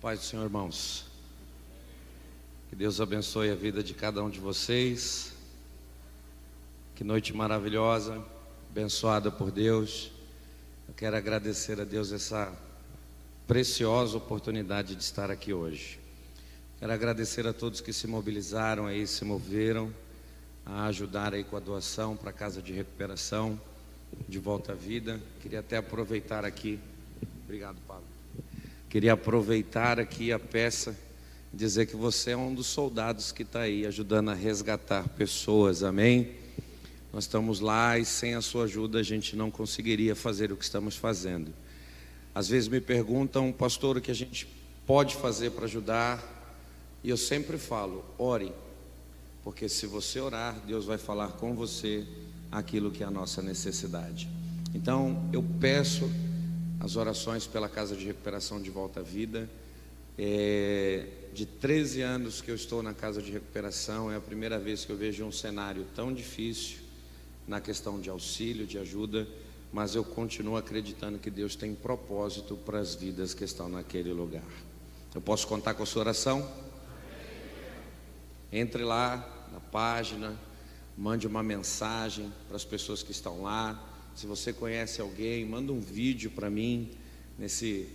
Pai do Senhor, irmãos. Que Deus abençoe a vida de cada um de vocês. Que noite maravilhosa, abençoada por Deus. Eu quero agradecer a Deus essa preciosa oportunidade de estar aqui hoje. Quero agradecer a todos que se mobilizaram aí, se moveram a ajudar aí com a doação para a casa de recuperação de volta à vida. Queria até aproveitar aqui. Obrigado, Pablo. Queria aproveitar aqui a peça e dizer que você é um dos soldados que está aí ajudando a resgatar pessoas, amém? Nós estamos lá e sem a sua ajuda a gente não conseguiria fazer o que estamos fazendo. Às vezes me perguntam, pastor, o que a gente pode fazer para ajudar? E eu sempre falo, ore, porque se você orar, Deus vai falar com você aquilo que é a nossa necessidade. Então, eu peço as orações pela Casa de Recuperação de Volta à Vida. É, de 13 anos que eu estou na Casa de Recuperação, é a primeira vez que eu vejo um cenário tão difícil na questão de auxílio, de ajuda, mas eu continuo acreditando que Deus tem propósito para as vidas que estão naquele lugar. Eu posso contar com a sua oração? Entre lá na página, mande uma mensagem para as pessoas que estão lá, se você conhece alguém, manda um vídeo para mim nesse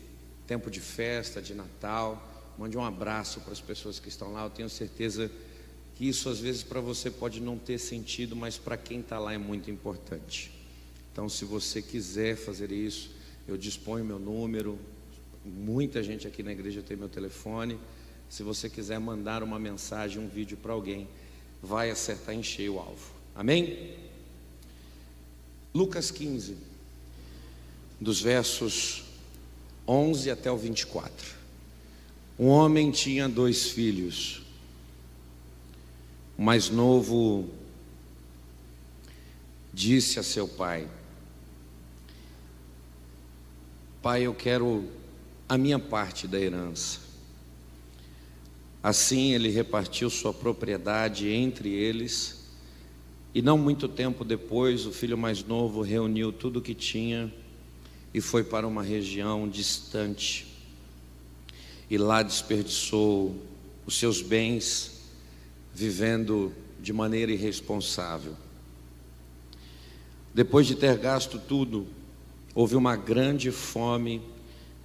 tempo de festa, de Natal. Mande um abraço para as pessoas que estão lá. Eu tenho certeza que isso às vezes para você pode não ter sentido, mas para quem está lá é muito importante. Então, se você quiser fazer isso, eu disponho meu número. Muita gente aqui na igreja tem meu telefone. Se você quiser mandar uma mensagem, um vídeo para alguém, vai acertar em cheio o alvo. Amém? Lucas 15, dos versos 11 até o 24. Um homem tinha dois filhos. O mais novo disse a seu pai: Pai, eu quero a minha parte da herança. Assim ele repartiu sua propriedade entre eles e não muito tempo depois, o filho mais novo reuniu tudo o que tinha e foi para uma região distante. E lá desperdiçou os seus bens, vivendo de maneira irresponsável. Depois de ter gasto tudo, houve uma grande fome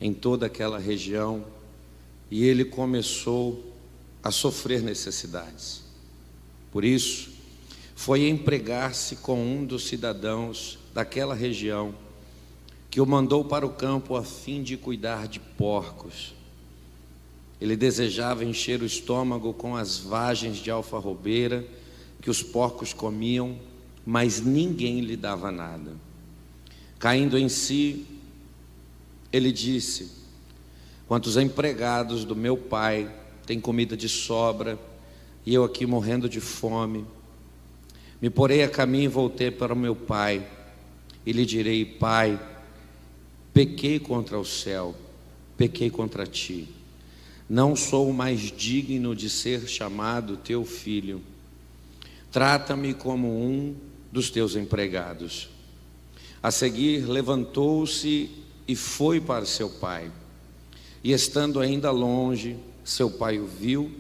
em toda aquela região e ele começou a sofrer necessidades. Por isso, foi empregar-se com um dos cidadãos daquela região, que o mandou para o campo a fim de cuidar de porcos. Ele desejava encher o estômago com as vagens de alfarrobeira que os porcos comiam, mas ninguém lhe dava nada. Caindo em si, ele disse: Quantos empregados do meu pai têm comida de sobra, e eu aqui morrendo de fome, me porei a caminho e voltei para o meu pai, e lhe direi: Pai, pequei contra o céu, pequei contra ti. Não sou mais digno de ser chamado teu filho. Trata-me como um dos teus empregados. A seguir, levantou-se e foi para seu pai. E estando ainda longe, seu pai o viu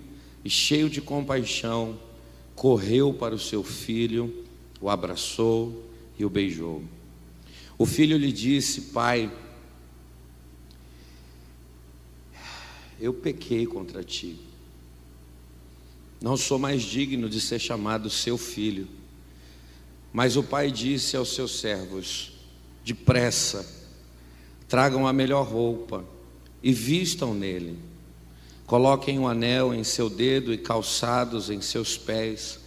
e, cheio de compaixão, correu para o seu filho, o abraçou e o beijou. O filho lhe disse: Pai, eu pequei contra ti. Não sou mais digno de ser chamado seu filho. Mas o pai disse aos seus servos: Depressa, tragam a melhor roupa e vistam nele Coloquem um anel em seu dedo e calçados em seus pés.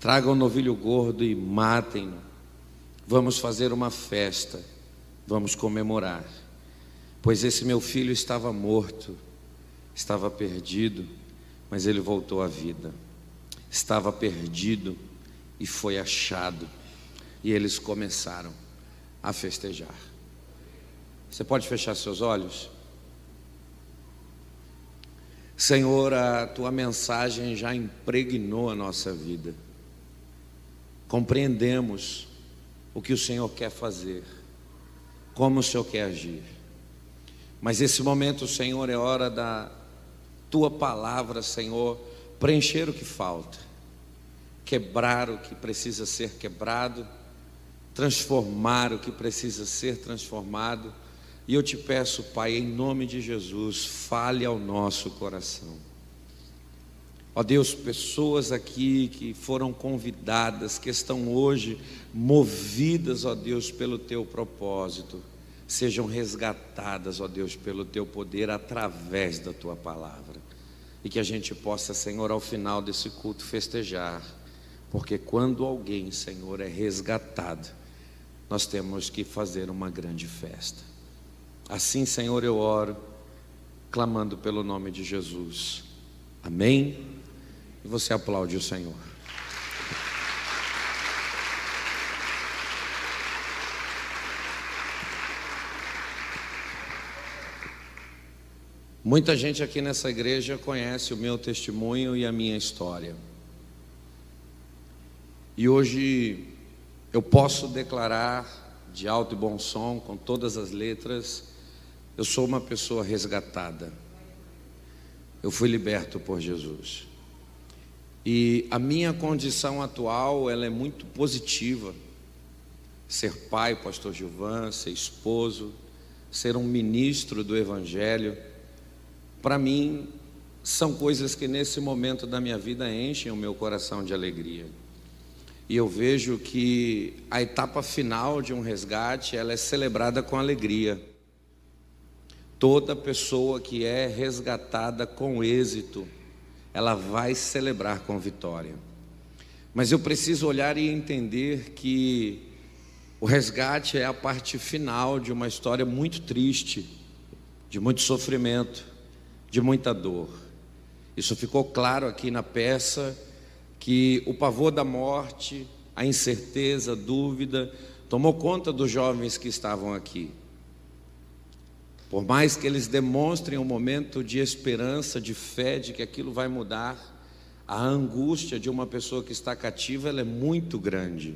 Tragam um novilho gordo e matem-no. Vamos fazer uma festa. Vamos comemorar. Pois esse meu filho estava morto, estava perdido, mas ele voltou à vida. Estava perdido e foi achado. E eles começaram a festejar. Você pode fechar seus olhos? Senhor, a tua mensagem já impregnou a nossa vida. Compreendemos o que o Senhor quer fazer, como o Senhor quer agir. Mas esse momento, Senhor, é hora da tua palavra, Senhor, preencher o que falta, quebrar o que precisa ser quebrado, transformar o que precisa ser transformado. E eu te peço, Pai, em nome de Jesus, fale ao nosso coração. Ó Deus, pessoas aqui que foram convidadas, que estão hoje movidas, ó Deus, pelo teu propósito, sejam resgatadas, ó Deus, pelo teu poder através da tua palavra. E que a gente possa, Senhor, ao final desse culto festejar, porque quando alguém, Senhor, é resgatado, nós temos que fazer uma grande festa. Assim, Senhor, eu oro, clamando pelo nome de Jesus. Amém. E você aplaude o Senhor. Muita gente aqui nessa igreja conhece o meu testemunho e a minha história. E hoje eu posso declarar de alto e bom som, com todas as letras, eu sou uma pessoa resgatada. Eu fui liberto por Jesus. E a minha condição atual, ela é muito positiva. Ser pai, pastor Gilvan, ser esposo, ser um ministro do evangelho, para mim são coisas que nesse momento da minha vida enchem o meu coração de alegria. E eu vejo que a etapa final de um resgate, ela é celebrada com alegria. Toda pessoa que é resgatada com êxito, ela vai celebrar com vitória. Mas eu preciso olhar e entender que o resgate é a parte final de uma história muito triste, de muito sofrimento, de muita dor. Isso ficou claro aqui na peça que o pavor da morte, a incerteza, a dúvida tomou conta dos jovens que estavam aqui. Por mais que eles demonstrem um momento de esperança, de fé, de que aquilo vai mudar, a angústia de uma pessoa que está cativa é muito grande.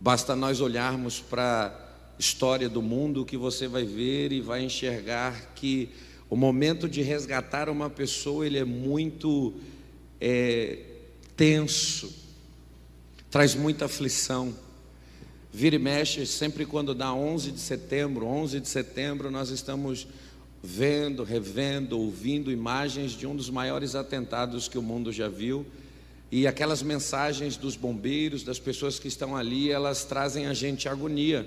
Basta nós olharmos para a história do mundo que você vai ver e vai enxergar que o momento de resgatar uma pessoa ele é muito é, tenso, traz muita aflição. Vira e mexe, sempre quando dá 11 de setembro, 11 de setembro, nós estamos vendo, revendo, ouvindo imagens de um dos maiores atentados que o mundo já viu. E aquelas mensagens dos bombeiros, das pessoas que estão ali, elas trazem a gente agonia.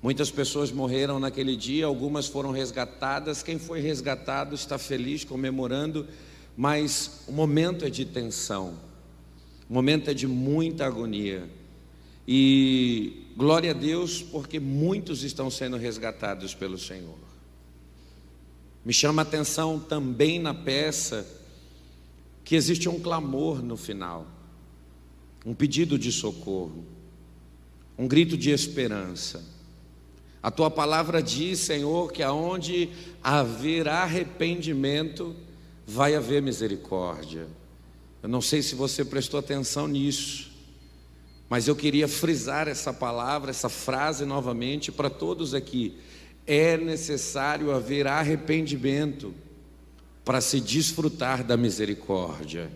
Muitas pessoas morreram naquele dia, algumas foram resgatadas. Quem foi resgatado está feliz, comemorando, mas o momento é de tensão, o momento é de muita agonia. E glória a Deus, porque muitos estão sendo resgatados pelo Senhor. Me chama a atenção também na peça que existe um clamor no final, um pedido de socorro, um grito de esperança. A tua palavra diz, Senhor, que aonde haver arrependimento, vai haver misericórdia. Eu não sei se você prestou atenção nisso. Mas eu queria frisar essa palavra, essa frase novamente para todos aqui. É necessário haver arrependimento para se desfrutar da misericórdia.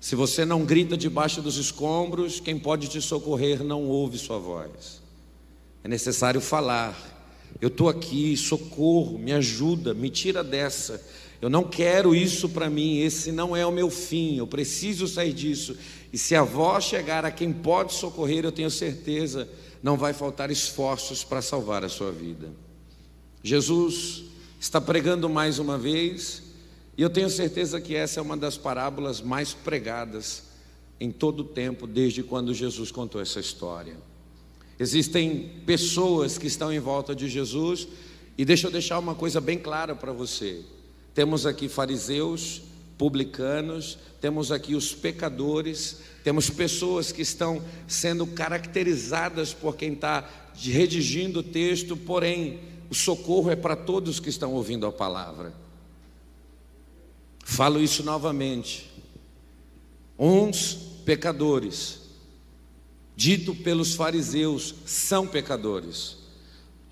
Se você não grita debaixo dos escombros, quem pode te socorrer não ouve sua voz. É necessário falar. Eu estou aqui, socorro, me ajuda, me tira dessa. Eu não quero isso para mim, esse não é o meu fim, eu preciso sair disso. E se a voz chegar a quem pode socorrer, eu tenho certeza, não vai faltar esforços para salvar a sua vida. Jesus está pregando mais uma vez, e eu tenho certeza que essa é uma das parábolas mais pregadas em todo o tempo, desde quando Jesus contou essa história. Existem pessoas que estão em volta de Jesus, e deixa eu deixar uma coisa bem clara para você. Temos aqui fariseus, publicanos, temos aqui os pecadores, temos pessoas que estão sendo caracterizadas por quem está redigindo o texto, porém, o socorro é para todos que estão ouvindo a palavra. Falo isso novamente. Uns pecadores, dito pelos fariseus, são pecadores.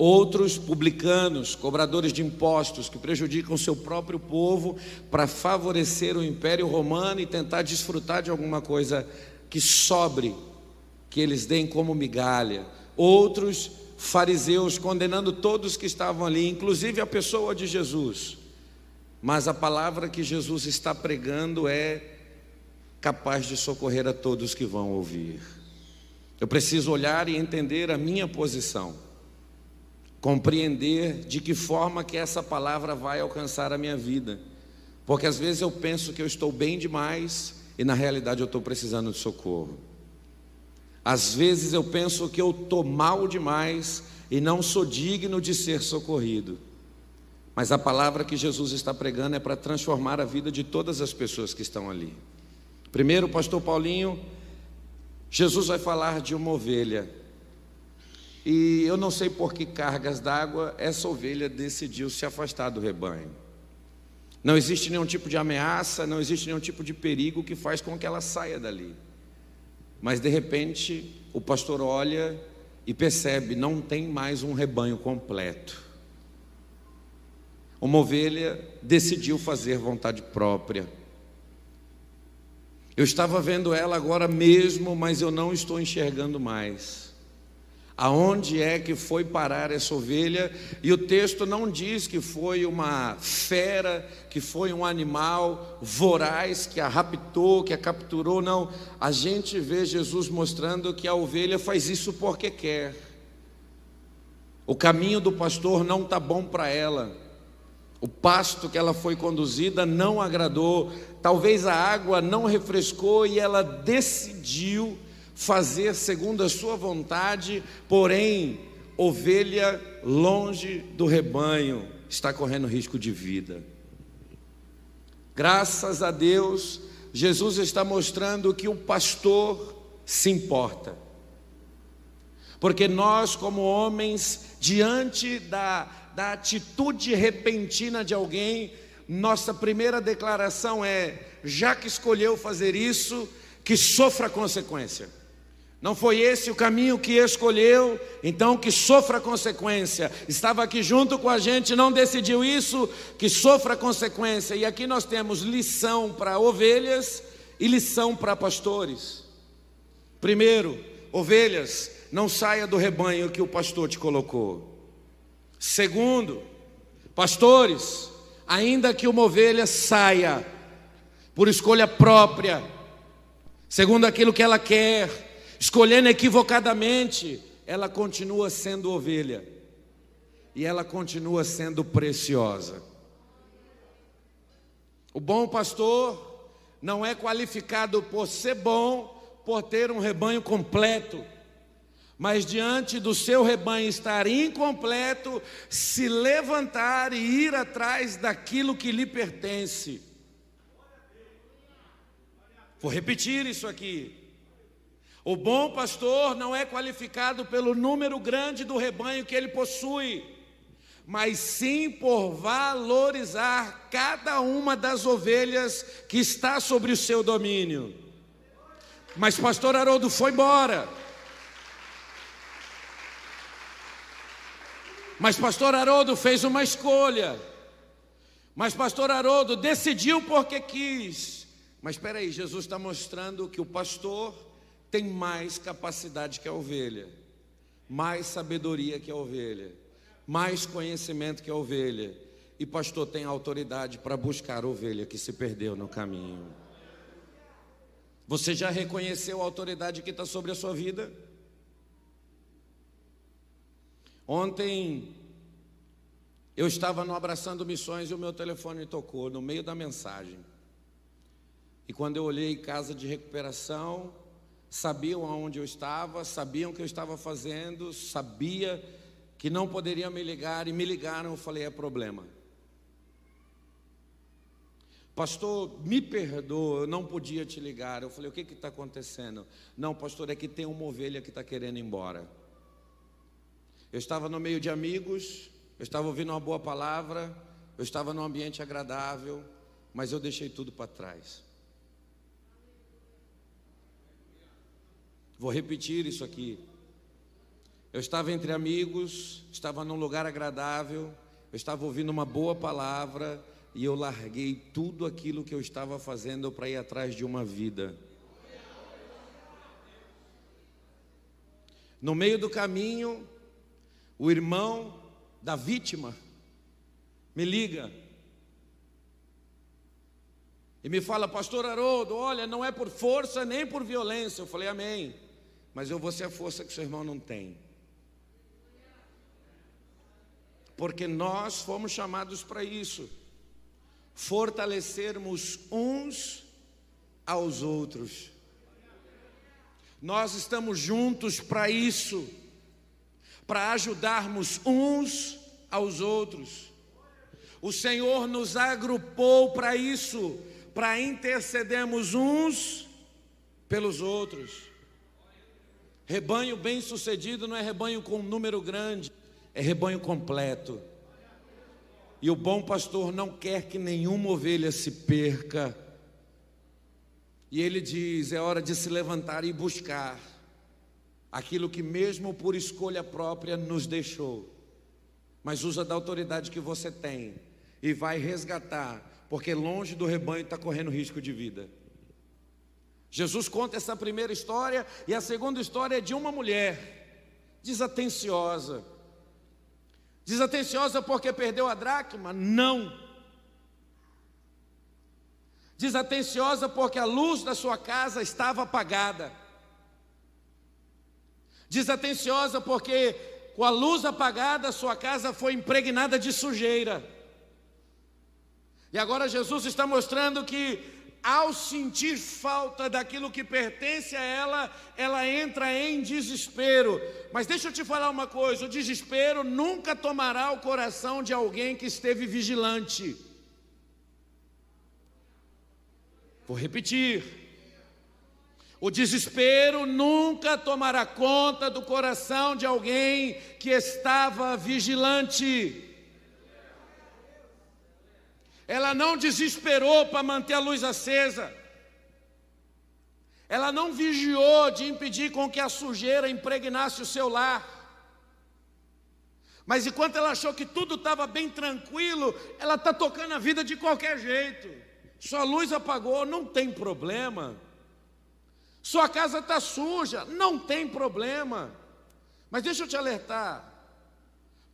Outros publicanos, cobradores de impostos, que prejudicam seu próprio povo para favorecer o Império Romano e tentar desfrutar de alguma coisa que sobre, que eles deem como migalha. Outros fariseus condenando todos que estavam ali, inclusive a pessoa de Jesus. Mas a palavra que Jesus está pregando é capaz de socorrer a todos que vão ouvir. Eu preciso olhar e entender a minha posição, compreender de que forma que essa palavra vai alcançar a minha vida, porque às vezes eu penso que eu estou bem demais e na realidade eu estou precisando de socorro. Às vezes eu penso que eu estou mal demais e não sou digno de ser socorrido. Mas a palavra que Jesus está pregando é para transformar a vida de todas as pessoas que estão ali. Primeiro, pastor Paulinho, Jesus vai falar de uma ovelha. E eu não sei por que cargas d'água essa ovelha decidiu se afastar do rebanho. Não existe nenhum tipo de ameaça, não existe nenhum tipo de perigo que faz com que ela saia dali. Mas de repente, o pastor olha e percebe, não tem mais um rebanho completo. Uma ovelha decidiu fazer vontade própria. Eu estava vendo ela agora mesmo, mas eu não estou enxergando mais. Aonde é que foi parar essa ovelha? E o texto não diz que foi uma fera, que foi um animal voraz que a raptou, que a capturou, não. A gente vê Jesus mostrando que a ovelha faz isso porque quer. O caminho do pastor não está bom para ela. O pasto que ela foi conduzida não agradou. Talvez a água não refrescou e ela decidiu fazer segundo a sua vontade, porém, ovelha longe do rebanho está correndo risco de vida. Graças a Deus, Jesus está mostrando que o pastor se importa. Porque nós, como homens, diante da, da atitude repentina de alguém, nossa primeira declaração é: já que escolheu fazer isso, que sofra a consequência. Não foi esse o caminho que escolheu, então que sofra consequência. Estava aqui junto com a gente, não decidiu isso, que sofra consequência. E aqui nós temos lição para ovelhas e lição para pastores. Primeiro, ovelhas, não saia do rebanho que o pastor te colocou. Segundo, pastores, ainda que uma ovelha saia por escolha própria, segundo aquilo que ela quer, escolhendo equivocadamente, ela continua sendo ovelha e ela continua sendo preciosa. O bom pastor não é qualificado por ser bom, por ter um rebanho completo, mas diante do seu rebanho estar incompleto, se levantar e ir atrás daquilo que lhe pertence. Vou repetir isso aqui. O bom pastor não é qualificado pelo número grande do rebanho que ele possui, mas sim por valorizar cada uma das ovelhas que está sobre o seu domínio. Mas pastor Haroldo foi embora. Mas pastor Haroldo fez uma escolha. Mas pastor Haroldo decidiu porque quis. Mas espera aí, Jesus está mostrando que o pastor tem mais capacidade que a ovelha, mais sabedoria que a ovelha, mais conhecimento que a ovelha. E pastor tem autoridade para buscar a ovelha que se perdeu no caminho. Você já reconheceu a autoridade que está sobre a sua vida? Ontem eu estava no Abraçando Missões e o meu telefone tocou no meio da mensagem. E quando eu olhei casa de recuperação, sabiam aonde eu estava, sabiam o que eu estava fazendo, sabia que não poderia me ligar e me ligaram, eu falei, é problema. Pastor, me perdoa, eu não podia te ligar. Eu falei, o que está acontecendo? Não, pastor, é que tem uma ovelha que está querendo ir embora. Eu estava no meio de amigos, eu estava ouvindo uma boa palavra, eu estava num ambiente agradável, mas eu deixei tudo para trás. Vou repetir isso aqui. Eu estava entre amigos, estava num lugar agradável, eu estava ouvindo uma boa palavra e eu larguei tudo aquilo que eu estava fazendo para ir atrás de uma vida. No meio do caminho, o irmão da vítima me liga e me fala, Pastor Haroldo, olha, não é por força nem por violência. Eu falei, Amém, mas eu vou ser a força que seu irmão não tem. Porque nós fomos chamados para isso fortalecermos uns aos outros. Nós estamos juntos para isso, para ajudarmos uns aos outros. O Senhor nos agrupou para isso, para intercedermos uns pelos outros. Rebanho bem-sucedido não é rebanho com um número grande, é rebanho completo. E o bom pastor não quer que nenhuma ovelha se perca. E ele diz: é hora de se levantar e buscar aquilo que, mesmo por escolha própria, nos deixou. Mas usa da autoridade que você tem e vai resgatar, porque longe do rebanho está correndo risco de vida. Jesus conta essa primeira história, e a segunda história é de uma mulher desatenciosa Desatenciosa porque perdeu a dracma? Não. Desatenciosa porque a luz da sua casa estava apagada. Desatenciosa porque com a luz apagada a sua casa foi impregnada de sujeira. E agora Jesus está mostrando que ao sentir falta daquilo que pertence a ela, ela entra em desespero. Mas deixa eu te falar uma coisa: o desespero nunca tomará o coração de alguém que esteve vigilante. Vou repetir. O desespero nunca tomará conta do coração de alguém que estava vigilante. Ela não desesperou para manter a luz acesa. Ela não vigiou de impedir com que a sujeira impregnasse o seu lar. Mas enquanto ela achou que tudo estava bem tranquilo, ela está tocando a vida de qualquer jeito. Sua luz apagou, não tem problema. Sua casa está suja, não tem problema. Mas deixa eu te alertar: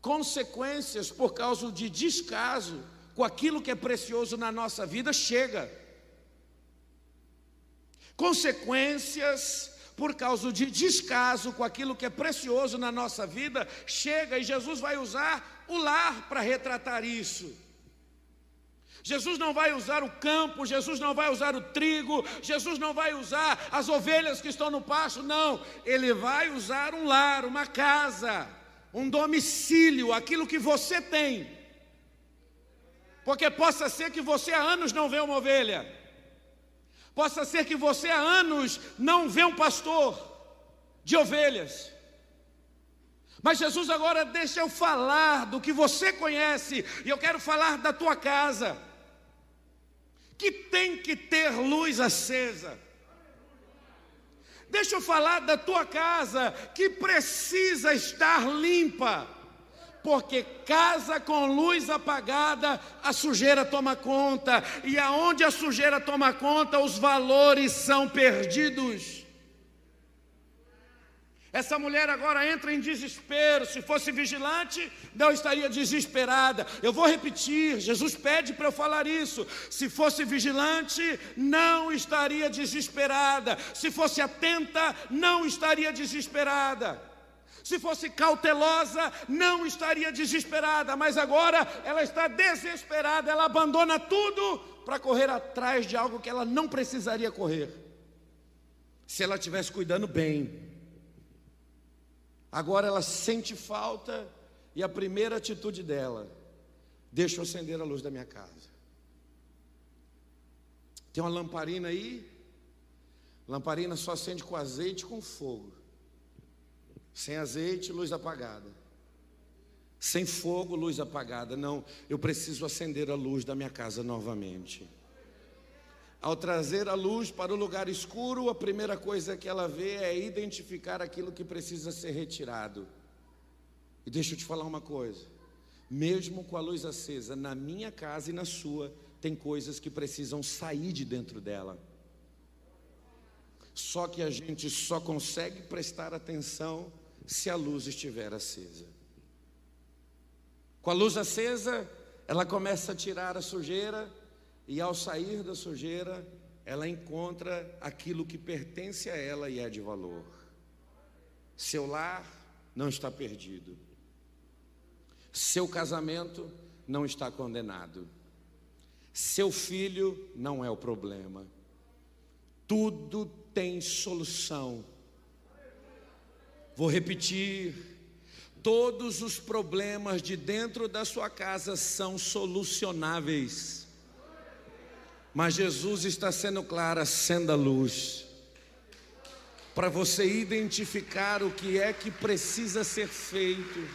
consequências por causa de descaso com aquilo que é precioso na nossa vida chega. Consequências por causa de descaso com aquilo que é precioso na nossa vida chega e Jesus vai usar o lar para retratar isso. Jesus não vai usar o campo, Jesus não vai usar o trigo, Jesus não vai usar as ovelhas que estão no pasto, não. Ele vai usar um lar, uma casa, um domicílio, aquilo que você tem porque possa ser que você há anos não vê uma ovelha. Possa ser que você há anos não vê um pastor de ovelhas. Mas Jesus agora deixa eu falar do que você conhece, e eu quero falar da tua casa, que tem que ter luz acesa. Deixa eu falar da tua casa, que precisa estar limpa porque casa com luz apagada, a sujeira toma conta, e aonde a sujeira toma conta, os valores são perdidos. Essa mulher agora entra em desespero. Se fosse vigilante, não estaria desesperada. Eu vou repetir: Jesus pede para eu falar isso. Se fosse vigilante, não estaria desesperada. Se fosse atenta, não estaria desesperada. Se fosse cautelosa, não estaria desesperada, mas agora ela está desesperada, ela abandona tudo para correr atrás de algo que ela não precisaria correr. Se ela estivesse cuidando bem. Agora ela sente falta e a primeira atitude dela, deixa eu acender a luz da minha casa. Tem uma lamparina aí? Lamparina só acende com azeite e com fogo. Sem azeite, luz apagada. Sem fogo, luz apagada. Não, eu preciso acender a luz da minha casa novamente. Ao trazer a luz para o lugar escuro, a primeira coisa que ela vê é identificar aquilo que precisa ser retirado. E deixa eu te falar uma coisa: mesmo com a luz acesa, na minha casa e na sua, tem coisas que precisam sair de dentro dela. Só que a gente só consegue prestar atenção se a luz estiver acesa. Com a luz acesa, ela começa a tirar a sujeira, e ao sair da sujeira, ela encontra aquilo que pertence a ela e é de valor. Seu lar não está perdido. Seu casamento não está condenado. Seu filho não é o problema. Tudo tem solução. Vou repetir: todos os problemas de dentro da sua casa são solucionáveis. Mas Jesus está sendo claro, acenda a luz para você identificar o que é que precisa ser feito.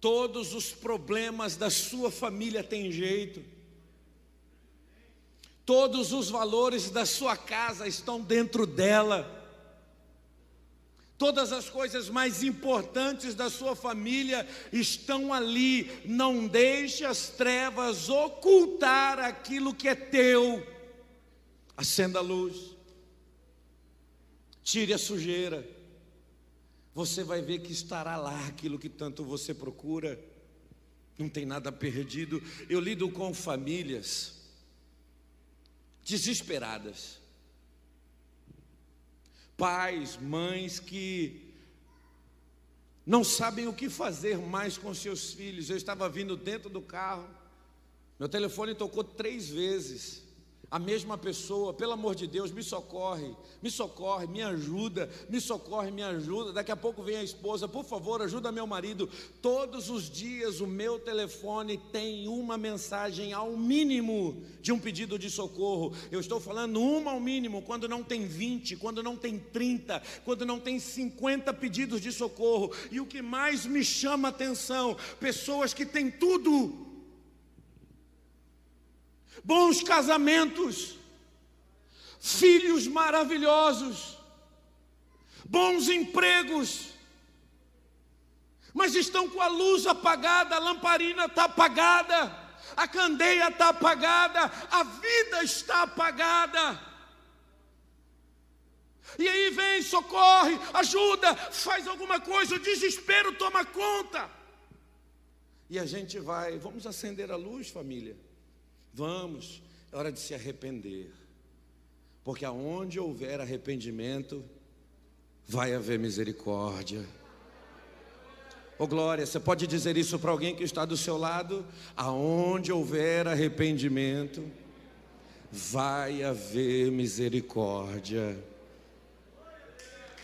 Todos os problemas da sua família têm jeito. Todos os valores da sua casa estão dentro dela. Todas as coisas mais importantes da sua família estão ali. Não deixe as trevas ocultar aquilo que é teu. Acenda a luz. Tire a sujeira. Você vai ver que estará lá aquilo que tanto você procura. Não tem nada perdido. Eu lido com famílias desesperadas pais, mães que não sabem o que fazer mais com seus filhos. Eu estava vindo dentro do carro, meu telefone tocou três vezes a mesma pessoa, pelo amor de Deus, me socorre, me socorre, me ajuda, me socorre, me ajuda. Daqui a pouco vem a esposa, por favor, ajuda meu marido. Todos os dias o meu telefone tem uma mensagem ao mínimo de um pedido de socorro. Eu estou falando uma ao mínimo, quando não tem 20, quando não tem 30, quando não tem 50 pedidos de socorro. E o que mais me chama a atenção, pessoas que têm tudo bons casamentos, filhos maravilhosos, bons empregos, mas estão com a luz apagada, a lamparina está apagada, a candeia está apagada, a vida está apagada. E aí vem, socorre, ajuda, faz alguma coisa, o desespero toma conta. E a gente vai, vamos acender a luz, família. Vamos, é hora de se arrepender. Porque aonde houver arrependimento, vai haver misericórdia. Ô oh, glória, você pode dizer isso para alguém que está do seu lado? Aonde houver arrependimento, vai haver misericórdia.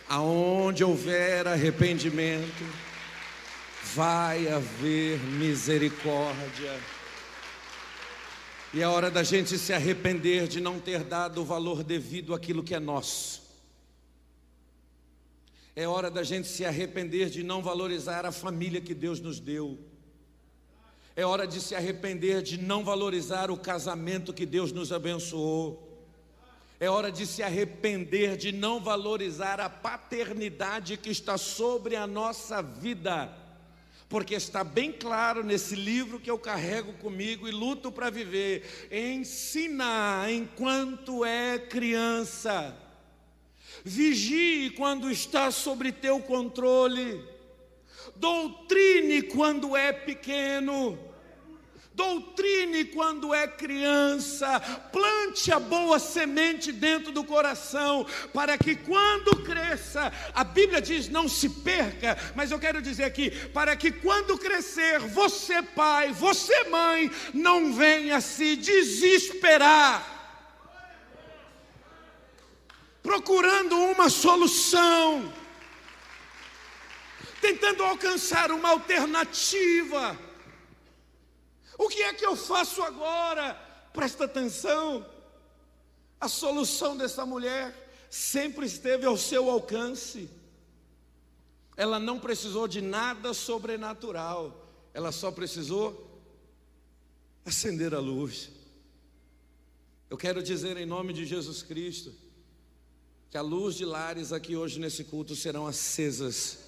Aonde houver arrependimento, vai haver misericórdia. E é hora da gente se arrepender de não ter dado o valor devido àquilo que é nosso. É hora da gente se arrepender de não valorizar a família que Deus nos deu. É hora de se arrepender de não valorizar o casamento que Deus nos abençoou. É hora de se arrepender de não valorizar a paternidade que está sobre a nossa vida porque está bem claro nesse livro que eu carrego comigo e luto para viver. Ensina enquanto é criança, vigie quando está sobre teu controle, doutrine quando é pequeno Doutrine quando é criança, plante a boa semente dentro do coração, para que quando cresça, a Bíblia diz não se perca, mas eu quero dizer aqui, para que quando crescer, você pai, você mãe, não venha se desesperar. Procurando uma solução, tentando alcançar uma alternativa o que é que eu faço agora? Presta atenção. A solução dessa mulher sempre esteve ao seu alcance. Ela não precisou de nada sobrenatural. Ela só precisou acender a luz. Eu quero dizer em nome de Jesus Cristo que a luz de lares aqui hoje nesse culto serão acesas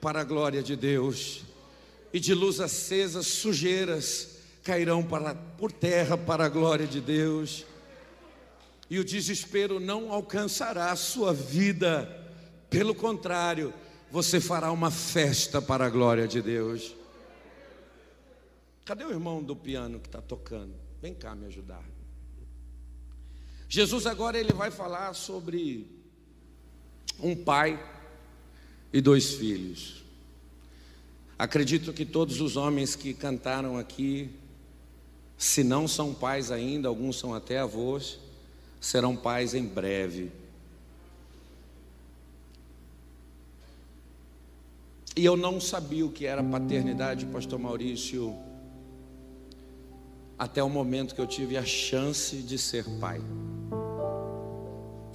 para a glória de Deus. E de luz acesa, sujeiras cairão para, por terra para a glória de Deus. E o desespero não alcançará a sua vida. Pelo contrário, você fará uma festa para a glória de Deus. Cadê o irmão do piano que está tocando? Vem cá me ajudar. Jesus agora ele vai falar sobre um pai e dois filhos. Acredito que todos os homens que cantaram aqui, se não são pais ainda, alguns são até avós, serão pais em breve. E eu não sabia o que era paternidade, Pastor Maurício, até o momento que eu tive a chance de ser pai.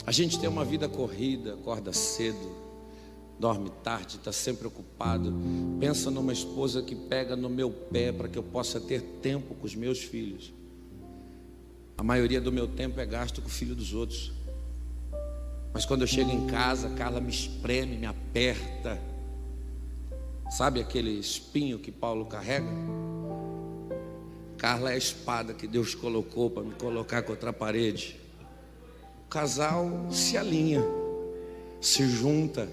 A gente tem uma vida corrida, acorda cedo, dorme tarde, está sempre ocupado. Pensa numa esposa que pega no meu pé para que eu possa ter tempo com os meus filhos. A maioria do meu tempo é gasto com o filho dos outros. Mas quando eu chego em casa, Carla me espreme, me aperta. Sabe aquele espinho que Paulo carrega? Carla é a espada que Deus colocou para me colocar contra a parede. O casal se alinha, se junta.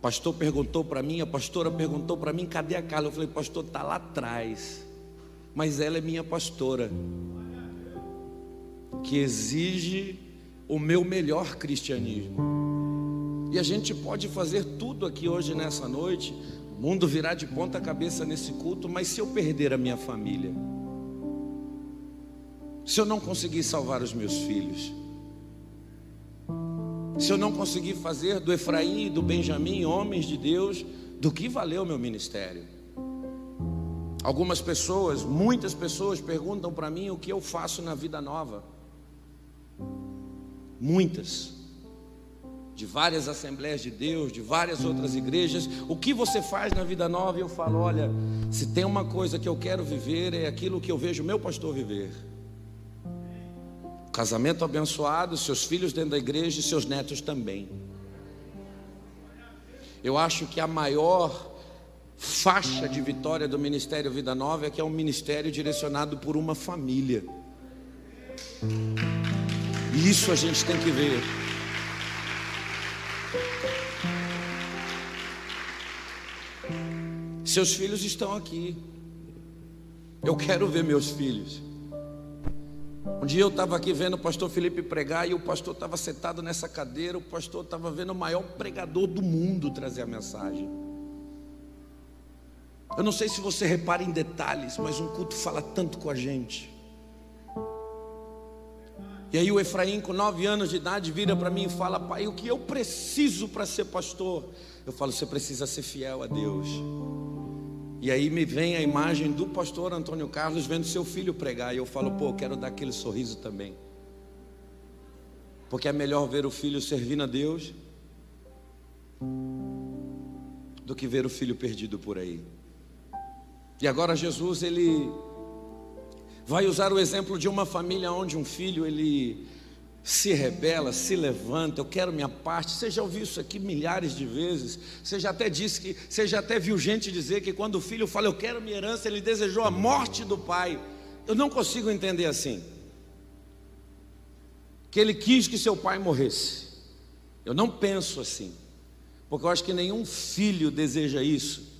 Pastor perguntou para mim, a pastora perguntou para mim, cadê a Carla? Eu falei, pastor, está lá atrás. Mas ela é minha pastora, que exige o meu melhor cristianismo. E a gente pode fazer tudo aqui hoje nessa noite, o mundo virar de ponta cabeça nesse culto, mas se eu perder a minha família, se eu não conseguir salvar os meus filhos, se eu não conseguir fazer do Efraim e do Benjamim homens de Deus, do que valeu meu ministério? Algumas pessoas, muitas pessoas perguntam para mim o que eu faço na vida nova. Muitas. De várias assembleias de Deus, de várias outras igrejas, o que você faz na vida nova? E eu falo: olha, se tem uma coisa que eu quero viver, é aquilo que eu vejo meu pastor viver. Casamento abençoado, seus filhos dentro da igreja e seus netos também. Eu acho que a maior faixa de vitória do Ministério Vida Nova é que é um ministério direcionado por uma família. E isso a gente tem que ver. Seus filhos estão aqui. Eu quero ver meus filhos. Um dia eu estava aqui vendo o pastor Felipe pregar e o pastor estava sentado nessa cadeira, o pastor estava vendo o maior pregador do mundo trazer a mensagem. Eu não sei se você repara em detalhes, mas um culto fala tanto com a gente. E aí o Efraim, com nove anos de idade, vira para mim e fala: Pai, o que eu preciso para ser pastor? Eu falo: Você precisa ser fiel a Deus. E aí me vem a imagem do pastor Antônio Carlos vendo seu filho pregar. E eu falo, pô, eu quero dar aquele sorriso também. Porque é melhor ver o filho servindo a Deus do que ver o filho perdido por aí. E agora Jesus, ele vai usar o exemplo de uma família onde um filho, ele se rebela, se levanta, eu quero minha parte. Você já ouviu isso aqui milhares de vezes. Você já até disse que, você já até viu gente dizer que quando o filho fala eu quero minha herança, ele desejou a morte do pai. Eu não consigo entender assim. Que ele quis que seu pai morresse. Eu não penso assim. Porque eu acho que nenhum filho deseja isso.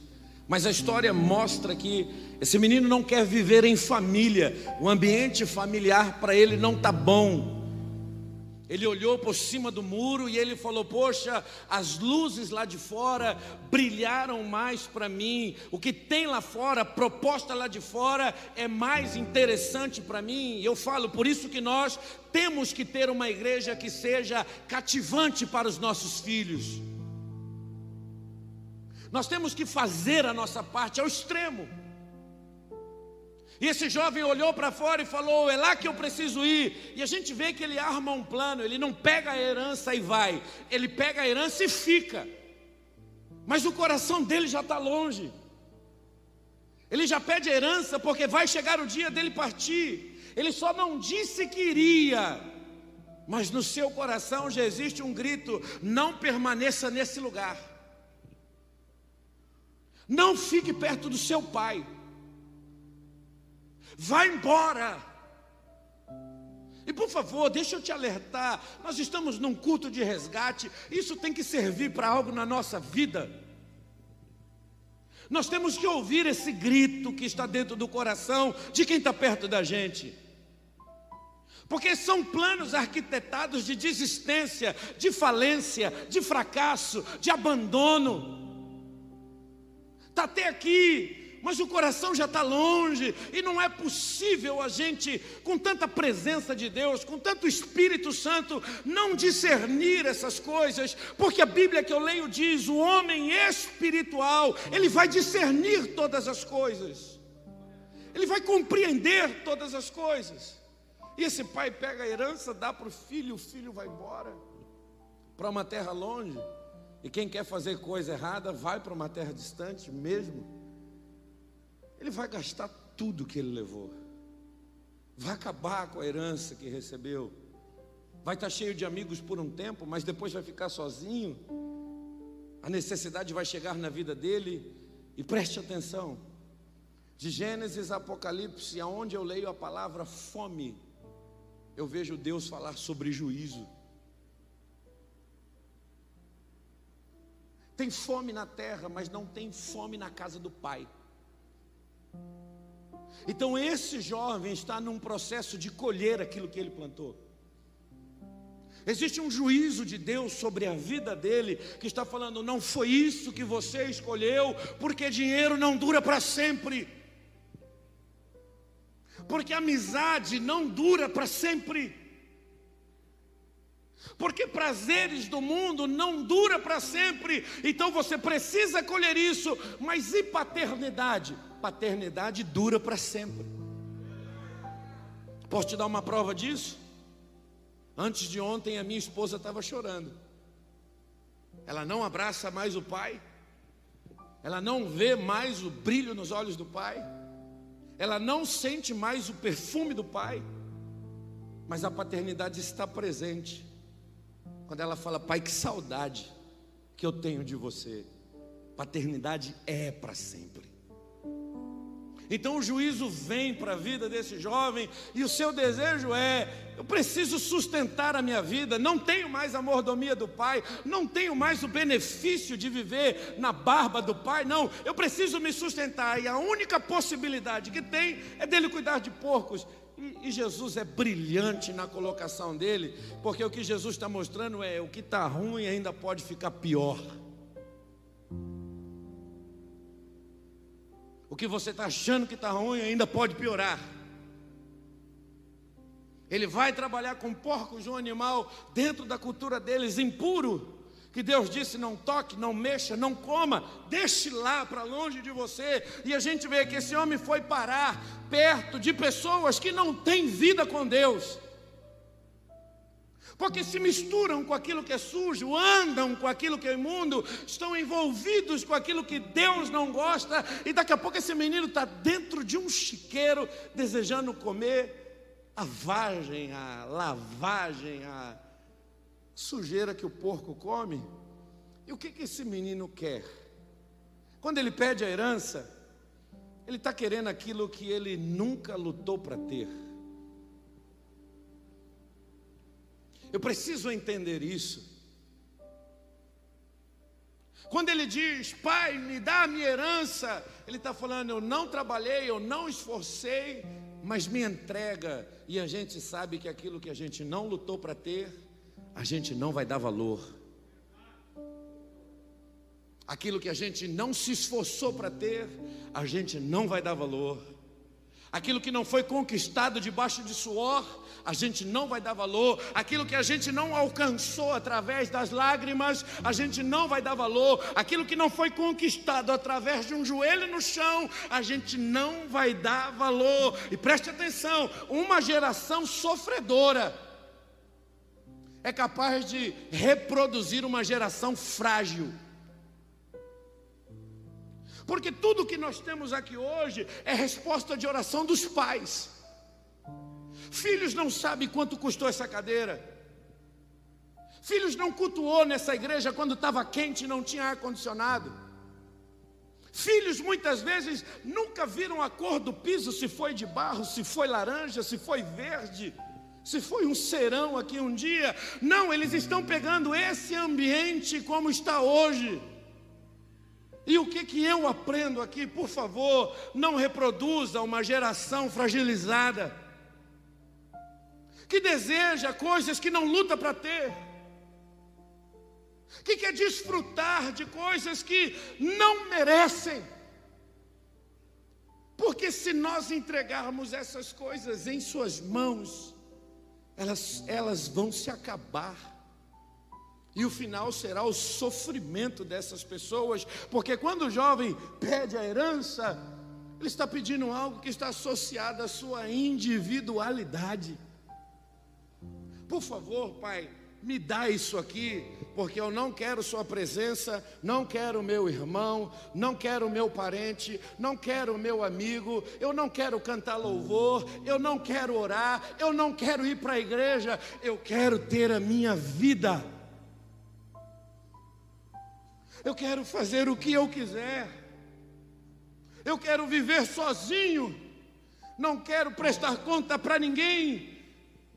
Mas a história mostra que esse menino não quer viver em família. O ambiente familiar para ele não está bom. Ele olhou por cima do muro e ele falou: Poxa, as luzes lá de fora brilharam mais para mim. O que tem lá fora, a proposta lá de fora, é mais interessante para mim. Eu falo, por isso que nós temos que ter uma igreja que seja cativante para os nossos filhos. Nós temos que fazer a nossa parte ao extremo. E esse jovem olhou para fora e falou: É lá que eu preciso ir. E a gente vê que ele arma um plano, ele não pega a herança e vai, ele pega a herança e fica. Mas o coração dele já está longe. Ele já pede a herança porque vai chegar o dia dele partir. Ele só não disse que iria, mas no seu coração já existe um grito: não permaneça nesse lugar. Não fique perto do seu pai. Vá embora. E por favor, deixa eu te alertar: nós estamos num culto de resgate, isso tem que servir para algo na nossa vida. Nós temos que ouvir esse grito que está dentro do coração de quem está perto da gente. Porque são planos arquitetados de desistência, de falência, de fracasso, de abandono. Está até aqui, mas o coração já está longe, e não é possível a gente, com tanta presença de Deus, com tanto Espírito Santo, não discernir essas coisas, porque a Bíblia que eu leio diz: o homem espiritual, ele vai discernir todas as coisas, ele vai compreender todas as coisas. E esse pai pega a herança, dá para o filho, o filho vai embora para uma terra longe. E quem quer fazer coisa errada vai para uma terra distante mesmo ele vai gastar tudo que ele levou, vai acabar com a herança que recebeu, vai estar cheio de amigos por um tempo, mas depois vai ficar sozinho. A necessidade vai chegar na vida dele, e preste atenção: de Gênesis a Apocalipse, aonde eu leio a palavra fome, eu vejo Deus falar sobre juízo. Tem fome na terra, mas não tem fome na casa do Pai. Então esse jovem está num processo de colher aquilo que ele plantou. Existe um juízo de Deus sobre a vida dele que está falando: não foi isso que você escolheu, porque dinheiro não dura para sempre, porque amizade não dura para sempre, porque prazeres do mundo não dura para sempre. Então você precisa colher isso, mas e paternidade? Paternidade dura para sempre. Posso te dar uma prova disso? Antes de ontem, a minha esposa estava chorando. Ela não abraça mais o pai, ela não vê mais o brilho nos olhos do pai, ela não sente mais o perfume do pai, mas a paternidade está presente. Quando ela fala, pai, que saudade que eu tenho de você. Paternidade é para sempre. Então o juízo vem para a vida desse jovem e o seu desejo é: eu preciso sustentar a minha vida, não tenho mais a mordomia do pai, não tenho mais o benefício de viver na barba do pai, não, eu preciso me sustentar e a única possibilidade que tem é dele cuidar de porcos. E, Jesus é brilhante na colocação dele, porque o que Jesus está mostrando é: o que está ruim ainda pode ficar pior. O que você está achando que está ruim ainda pode piorar. Ele vai trabalhar com porcos, um animal dentro da cultura deles impuro, que Deus disse: não toque, não mexa, não coma, deixe lá para longe de você. E a gente vê que esse homem foi parar perto de pessoas que não têm vida com Deus porque se misturam com aquilo que é sujo, andam com aquilo que é imundo, estão envolvidos com aquilo que Deus não gosta, e daqui a pouco esse menino está dentro de um chiqueiro, desejando comer a vagem, a lavagem, a sujeira que o porco come. E o que, que esse menino quer? Quando ele pede a herança, ele está querendo aquilo que ele nunca lutou para ter. Eu preciso entender isso. Quando ele diz, Pai, me dá a minha herança, ele está falando, eu não trabalhei, eu não esforcei, mas me entrega. E a gente sabe que aquilo que a gente não lutou para ter, a gente não vai dar valor. Aquilo que a gente não se esforçou para ter, a gente não vai dar valor. Aquilo que não foi conquistado debaixo de suor, a gente não vai dar valor. Aquilo que a gente não alcançou através das lágrimas, a gente não vai dar valor. Aquilo que não foi conquistado através de um joelho no chão, a gente não vai dar valor. E preste atenção: uma geração sofredora é capaz de reproduzir uma geração frágil. Porque tudo que nós temos aqui hoje é resposta de oração dos pais. Filhos não sabem quanto custou essa cadeira. Filhos não cultuou nessa igreja quando estava quente e não tinha ar-condicionado. Filhos muitas vezes nunca viram a cor do piso, se foi de barro, se foi laranja, se foi verde, se foi um serão aqui um dia. Não, eles estão pegando esse ambiente como está hoje. E o que, que eu aprendo aqui? Por favor, não reproduza uma geração fragilizada, que deseja coisas que não luta para ter que quer desfrutar de coisas que não merecem. Porque se nós entregarmos essas coisas em Suas mãos, elas, elas vão se acabar. E o final será o sofrimento dessas pessoas, porque quando o jovem pede a herança, ele está pedindo algo que está associado à sua individualidade. Por favor, Pai, me dá isso aqui, porque eu não quero Sua presença, não quero meu irmão, não quero meu parente, não quero meu amigo, eu não quero cantar louvor, eu não quero orar, eu não quero ir para a igreja, eu quero ter a minha vida. Eu quero fazer o que eu quiser, eu quero viver sozinho, não quero prestar conta para ninguém,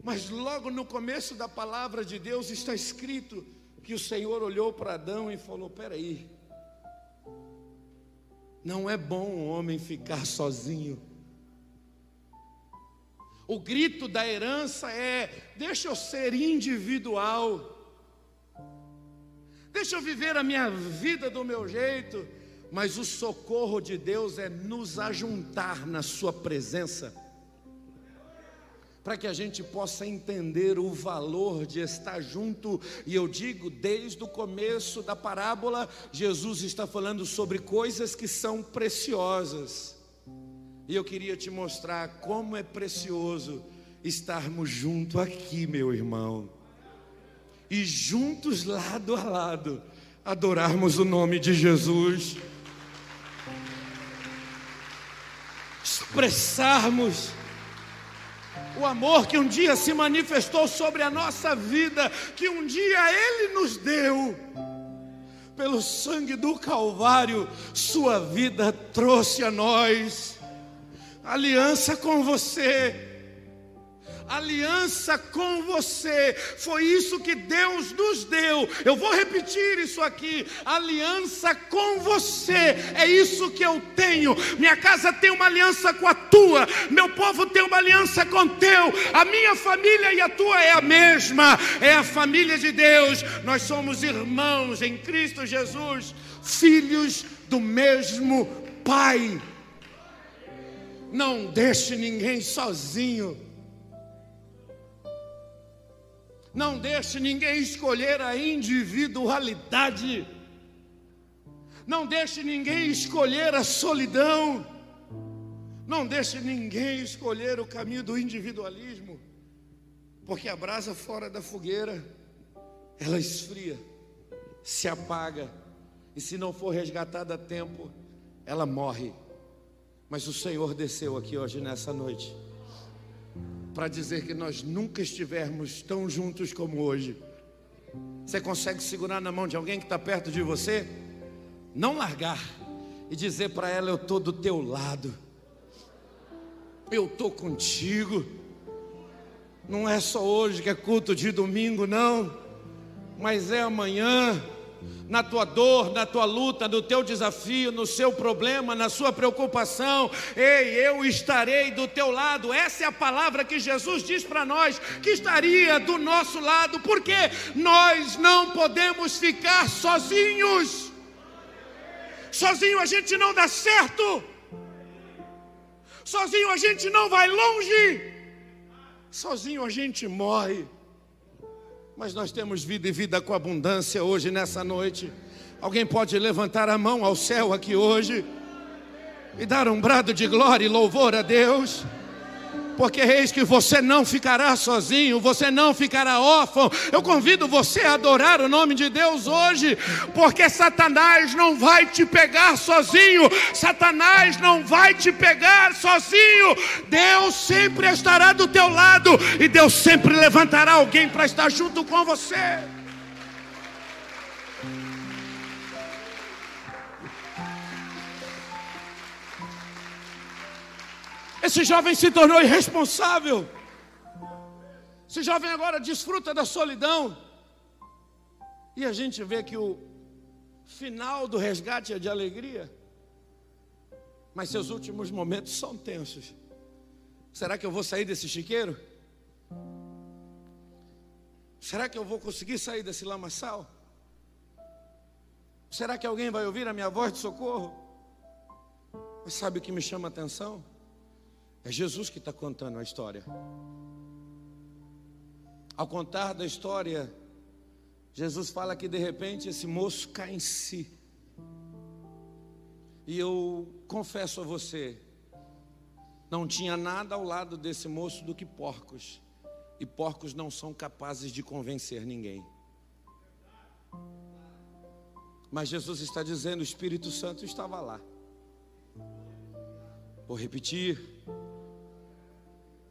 mas logo no começo da palavra de Deus está escrito que o Senhor olhou para Adão e falou: Peraí, não é bom o homem ficar sozinho. O grito da herança é: deixa eu ser individual, deixa eu viver a minha vida do meu jeito, mas o socorro de Deus é nos ajuntar na Sua presença para que a gente possa entender o valor de estar junto. E eu digo, desde o começo da parábola, Jesus está falando sobre coisas que são preciosas. E eu queria te mostrar como é precioso estarmos junto aqui, meu irmão. E juntos lado a lado adorarmos o nome de Jesus. Expressarmos o amor que um dia se manifestou sobre a nossa vida, que um dia Ele nos deu, pelo sangue do Calvário, Sua vida trouxe a nós, aliança com você aliança com você. Foi isso que Deus nos deu. Eu vou repetir isso aqui: aliança com você. É isso que eu tenho. Minha casa tem uma aliança com a tua, meu povo tem uma aliança com teu. A minha família e a tua é a mesma. É a família de Deus. Nós somos irmãos em Cristo Jesus, filhos do mesmo Pai. Não deixe ninguém sozinho. Não deixe ninguém escolher a individualidade. Não deixe ninguém escolher a solidão. Não deixe ninguém escolher o caminho do individualismo. Porque a brasa fora da fogueira, ela esfria, se apaga, e se não for resgatada a tempo, ela morre. Mas o Senhor desceu aqui hoje nessa noite para dizer que nós nunca estivemos tão juntos como hoje. Você consegue segurar na mão de alguém que está perto de você? Não largar e dizer para ela: Eu estou do teu lado, eu estou contigo. Não é só hoje que é culto de domingo, não, mas é amanhã na tua dor, na tua luta, no teu desafio, no seu problema, na sua preocupação. Ei, eu estarei do teu lado. Essa é a palavra que Jesus diz para nós, que estaria do nosso lado, porque nós não podemos ficar sozinhos. Sozinho a gente não dá certo. Sozinho a gente não vai longe. Sozinho a gente morre. Mas nós temos vida e vida com abundância hoje, nessa noite. Alguém pode levantar a mão ao céu aqui hoje e dar um brado de glória e louvor a Deus? Porque eis que você não ficará sozinho, você não ficará órfão. Eu convido você a adorar o nome de Deus hoje, porque Satanás não vai te pegar sozinho, Satanás não vai te pegar sozinho. Deus sempre estará do teu lado e Deus sempre levantará alguém para estar junto com você. Esse jovem se tornou irresponsável. Esse jovem agora desfruta da solidão. E a gente vê que o final do resgate é de alegria. Mas seus últimos momentos são tensos. Será que eu vou sair desse chiqueiro? Será que eu vou conseguir sair desse lamaçal? Será que alguém vai ouvir a minha voz de socorro? Mas sabe o que me chama a atenção? É Jesus que está contando a história. Ao contar da história, Jesus fala que de repente esse moço cai em si. E eu confesso a você, não tinha nada ao lado desse moço do que porcos. E porcos não são capazes de convencer ninguém. Mas Jesus está dizendo: o Espírito Santo estava lá. Vou repetir.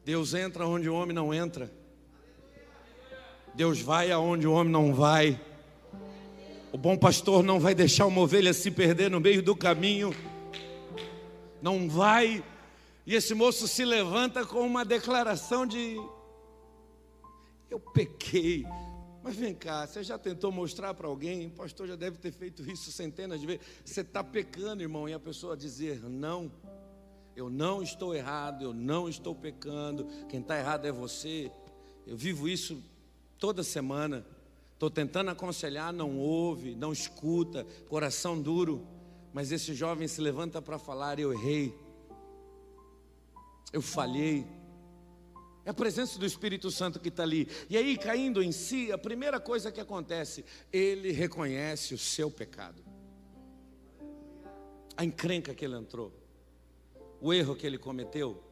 Deus entra onde o homem não entra. Deus vai aonde o homem não vai. O bom pastor não vai deixar uma ovelha se perder no meio do caminho. Não vai. E esse moço se levanta com uma declaração de: Eu pequei. Mas vem cá, você já tentou mostrar para alguém? O pastor já deve ter feito isso centenas de vezes. Você está pecando, irmão, e a pessoa dizer não. Eu não estou errado, eu não estou pecando. Quem está errado é você. Eu vivo isso toda semana. Estou tentando aconselhar, não ouve, não escuta, coração duro. Mas esse jovem se levanta para falar: Eu errei, eu falhei. É a presença do Espírito Santo que está ali. E aí, caindo em si, a primeira coisa que acontece, ele reconhece o seu pecado, a encrenca que ele entrou o erro que ele cometeu.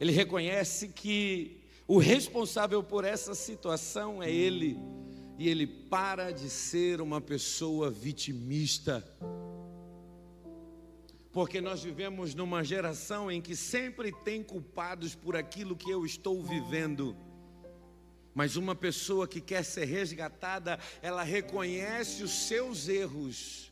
Ele reconhece que o responsável por essa situação é ele, e ele para de ser uma pessoa vitimista. Porque nós vivemos numa geração em que sempre tem culpados por aquilo que eu estou vivendo. Mas uma pessoa que quer ser resgatada, ela reconhece os seus erros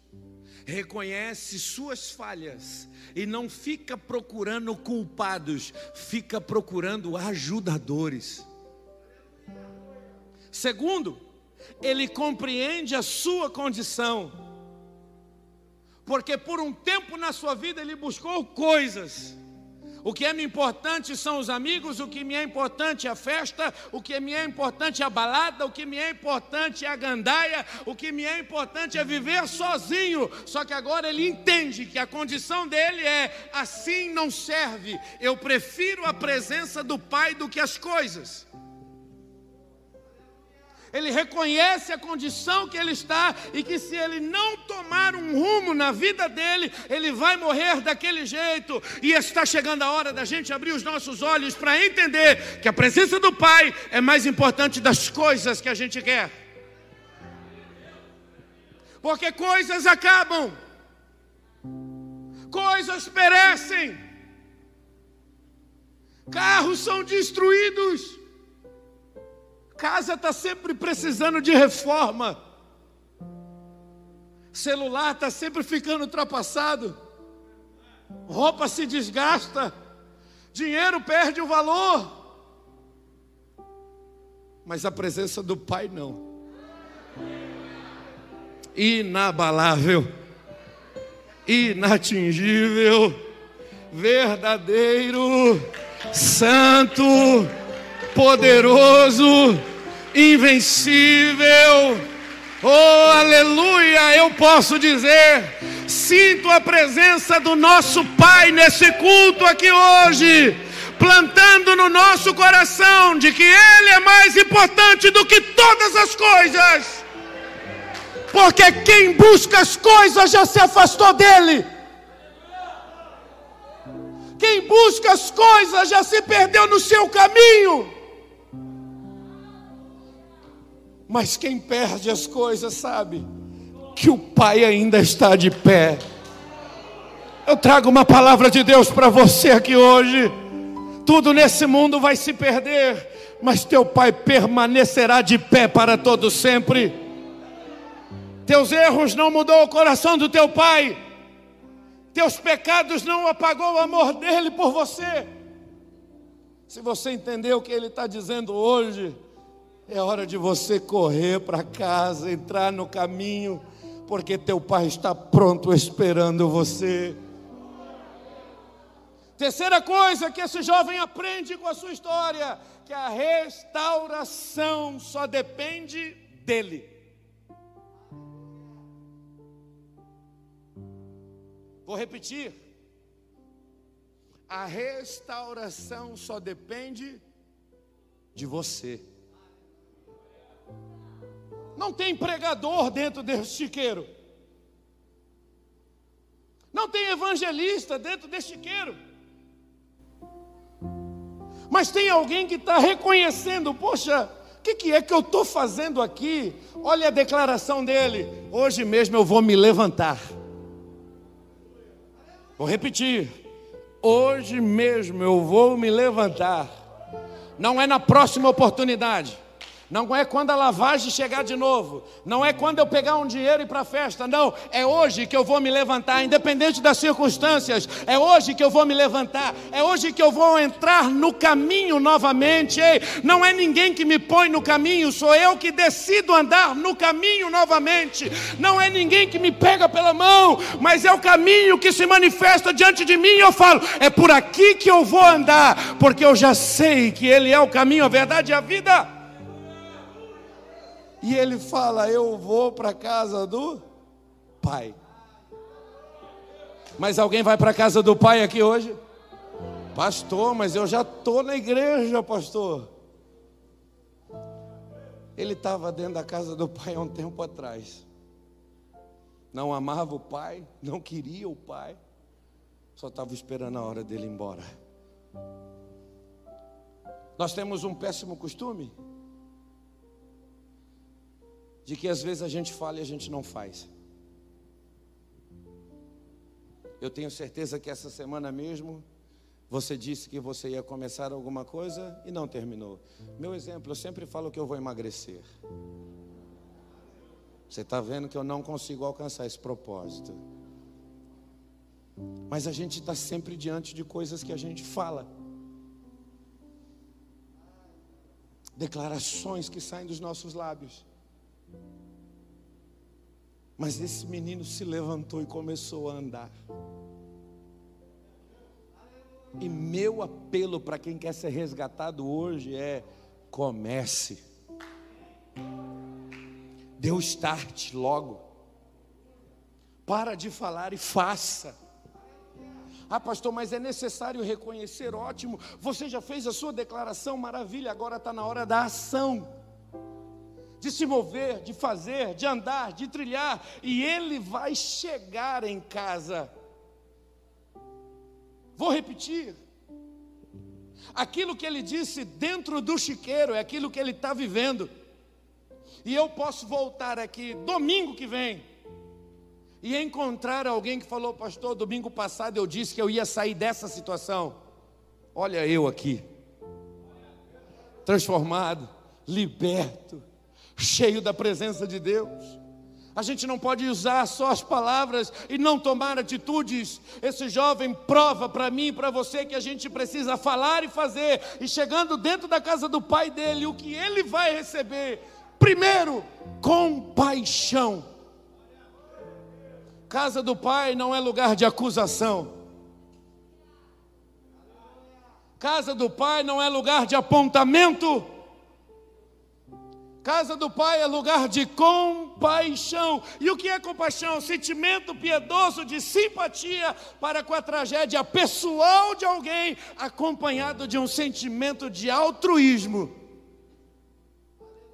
reconhece suas falhas e não fica procurando culpados, fica procurando ajudadores. Segundo, ele compreende a sua condição, porque por um tempo na sua vida ele buscou coisas o que é me importante são os amigos, o que me é importante é a festa, o que me é importante é a balada, o que me é importante é a gandaia, o que me é importante é viver sozinho. Só que agora ele entende que a condição dele é assim não serve. Eu prefiro a presença do Pai do que as coisas ele reconhece a condição que ele está e que se ele não tomar um rumo na vida dele, ele vai morrer daquele jeito. E está chegando a hora da gente abrir os nossos olhos para entender que a presença do Pai é mais importante das coisas que a gente quer. Porque coisas acabam, coisas perecem, carros são destruídos. Casa está sempre precisando de reforma. Celular está sempre ficando ultrapassado. Roupa se desgasta. Dinheiro perde o valor. Mas a presença do Pai não. Inabalável, inatingível, verdadeiro, santo, poderoso invencível. Oh, aleluia! Eu posso dizer, sinto a presença do nosso Pai nesse culto aqui hoje, plantando no nosso coração de que Ele é mais importante do que todas as coisas. Porque quem busca as coisas já se afastou dele. Quem busca as coisas já se perdeu no seu caminho. Mas quem perde as coisas sabe que o Pai ainda está de pé. Eu trago uma palavra de Deus para você aqui hoje. Tudo nesse mundo vai se perder, mas teu Pai permanecerá de pé para todo sempre. Teus erros não mudou o coração do teu Pai. Teus pecados não apagou o amor dele por você. Se você entender o que ele está dizendo hoje, é hora de você correr para casa, entrar no caminho, porque teu pai está pronto esperando você. Terceira coisa que esse jovem aprende com a sua história, que a restauração só depende dele. Vou repetir. A restauração só depende de você. Não tem pregador dentro desse chiqueiro. Não tem evangelista dentro desse chiqueiro. Mas tem alguém que está reconhecendo, poxa, o que, que é que eu estou fazendo aqui? Olha a declaração dele: hoje mesmo eu vou me levantar. Vou repetir: hoje mesmo eu vou me levantar. Não é na próxima oportunidade. Não é quando a lavagem chegar de novo. Não é quando eu pegar um dinheiro e ir para a festa. Não. É hoje que eu vou me levantar, independente das circunstâncias. É hoje que eu vou me levantar. É hoje que eu vou entrar no caminho novamente. Ei, não é ninguém que me põe no caminho. Sou eu que decido andar no caminho novamente. Não é ninguém que me pega pela mão. Mas é o caminho que se manifesta diante de mim. E eu falo: é por aqui que eu vou andar. Porque eu já sei que Ele é o caminho, a verdade e a vida. E ele fala: Eu vou para a casa do pai. Mas alguém vai para a casa do pai aqui hoje? Pastor, mas eu já estou na igreja, pastor. Ele estava dentro da casa do pai há um tempo atrás. Não amava o pai, não queria o pai, só estava esperando a hora dele ir embora. Nós temos um péssimo costume de que às vezes a gente fala e a gente não faz. Eu tenho certeza que essa semana mesmo você disse que você ia começar alguma coisa e não terminou. Meu exemplo, eu sempre falo que eu vou emagrecer. Você está vendo que eu não consigo alcançar esse propósito. Mas a gente está sempre diante de coisas que a gente fala. Declarações que saem dos nossos lábios. Mas esse menino se levantou e começou a andar. E meu apelo para quem quer ser resgatado hoje é: comece. Dê o start logo. Para de falar e faça. Ah, pastor, mas é necessário reconhecer, ótimo. Você já fez a sua declaração, maravilha, agora está na hora da ação de se mover, de fazer, de andar, de trilhar, e ele vai chegar em casa. Vou repetir. Aquilo que ele disse dentro do chiqueiro é aquilo que ele está vivendo. E eu posso voltar aqui domingo que vem e encontrar alguém que falou, pastor, domingo passado eu disse que eu ia sair dessa situação. Olha eu aqui, transformado, liberto, cheio da presença de Deus. A gente não pode usar só as palavras e não tomar atitudes. Esse jovem prova para mim e para você que a gente precisa falar e fazer. E chegando dentro da casa do pai dele, o que ele vai receber? Primeiro, compaixão. Casa do pai não é lugar de acusação. Casa do pai não é lugar de apontamento. Casa do Pai é lugar de compaixão. E o que é compaixão? Sentimento piedoso de simpatia para com a tragédia pessoal de alguém, acompanhado de um sentimento de altruísmo.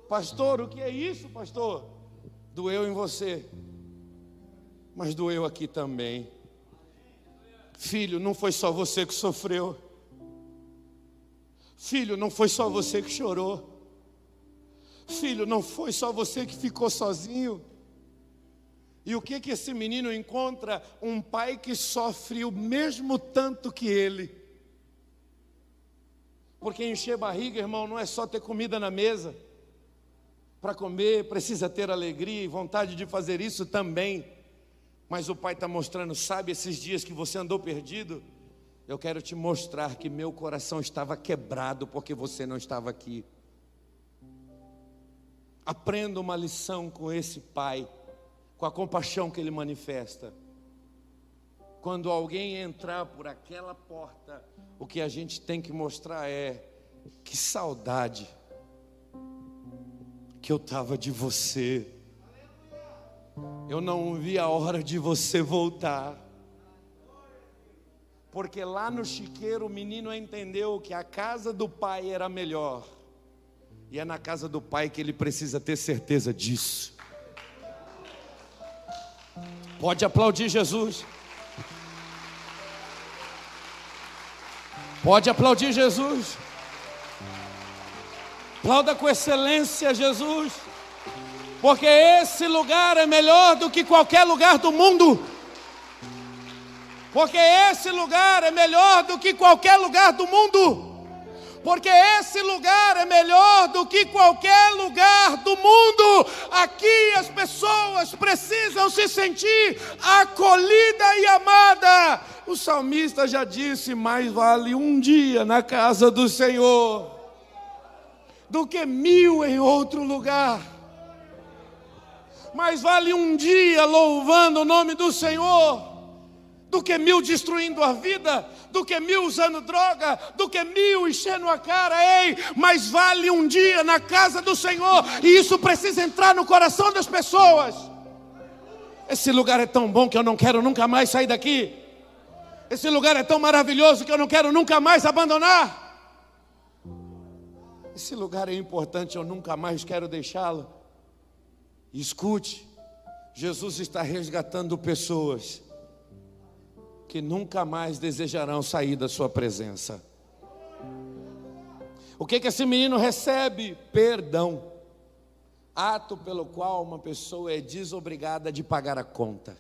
Pastor, o que é isso, pastor? Doeu em você, mas doeu aqui também. Filho, não foi só você que sofreu. Filho, não foi só você que chorou. Filho, não foi só você que ficou sozinho. E o que que esse menino encontra? Um pai que sofre o mesmo tanto que ele. Porque encher barriga, irmão, não é só ter comida na mesa. Para comer, precisa ter alegria e vontade de fazer isso também. Mas o pai está mostrando, sabe, esses dias que você andou perdido, eu quero te mostrar que meu coração estava quebrado porque você não estava aqui. Aprenda uma lição com esse pai, com a compaixão que ele manifesta. Quando alguém entrar por aquela porta, o que a gente tem que mostrar é que saudade que eu estava de você. Eu não vi a hora de você voltar. Porque lá no chiqueiro o menino entendeu que a casa do pai era melhor. E é na casa do Pai que ele precisa ter certeza disso. Pode aplaudir Jesus. Pode aplaudir Jesus. Aplauda com excelência Jesus. Porque esse lugar é melhor do que qualquer lugar do mundo. Porque esse lugar é melhor do que qualquer lugar do mundo porque esse lugar é melhor do que qualquer lugar do mundo. Aqui as pessoas precisam se sentir acolhida e amada. O salmista já disse: mais vale um dia na casa do Senhor do que mil em outro lugar. Mais vale um dia louvando o nome do Senhor do que mil destruindo a vida do que mil usando droga, do que mil enchendo a cara, ei, mas vale um dia na casa do Senhor, e isso precisa entrar no coração das pessoas. Esse lugar é tão bom que eu não quero nunca mais sair daqui. Esse lugar é tão maravilhoso que eu não quero nunca mais abandonar. Esse lugar é importante, eu nunca mais quero deixá-lo. Escute, Jesus está resgatando pessoas que nunca mais desejarão sair da sua presença. O que que esse menino recebe? Perdão. Ato pelo qual uma pessoa é desobrigada de pagar a conta.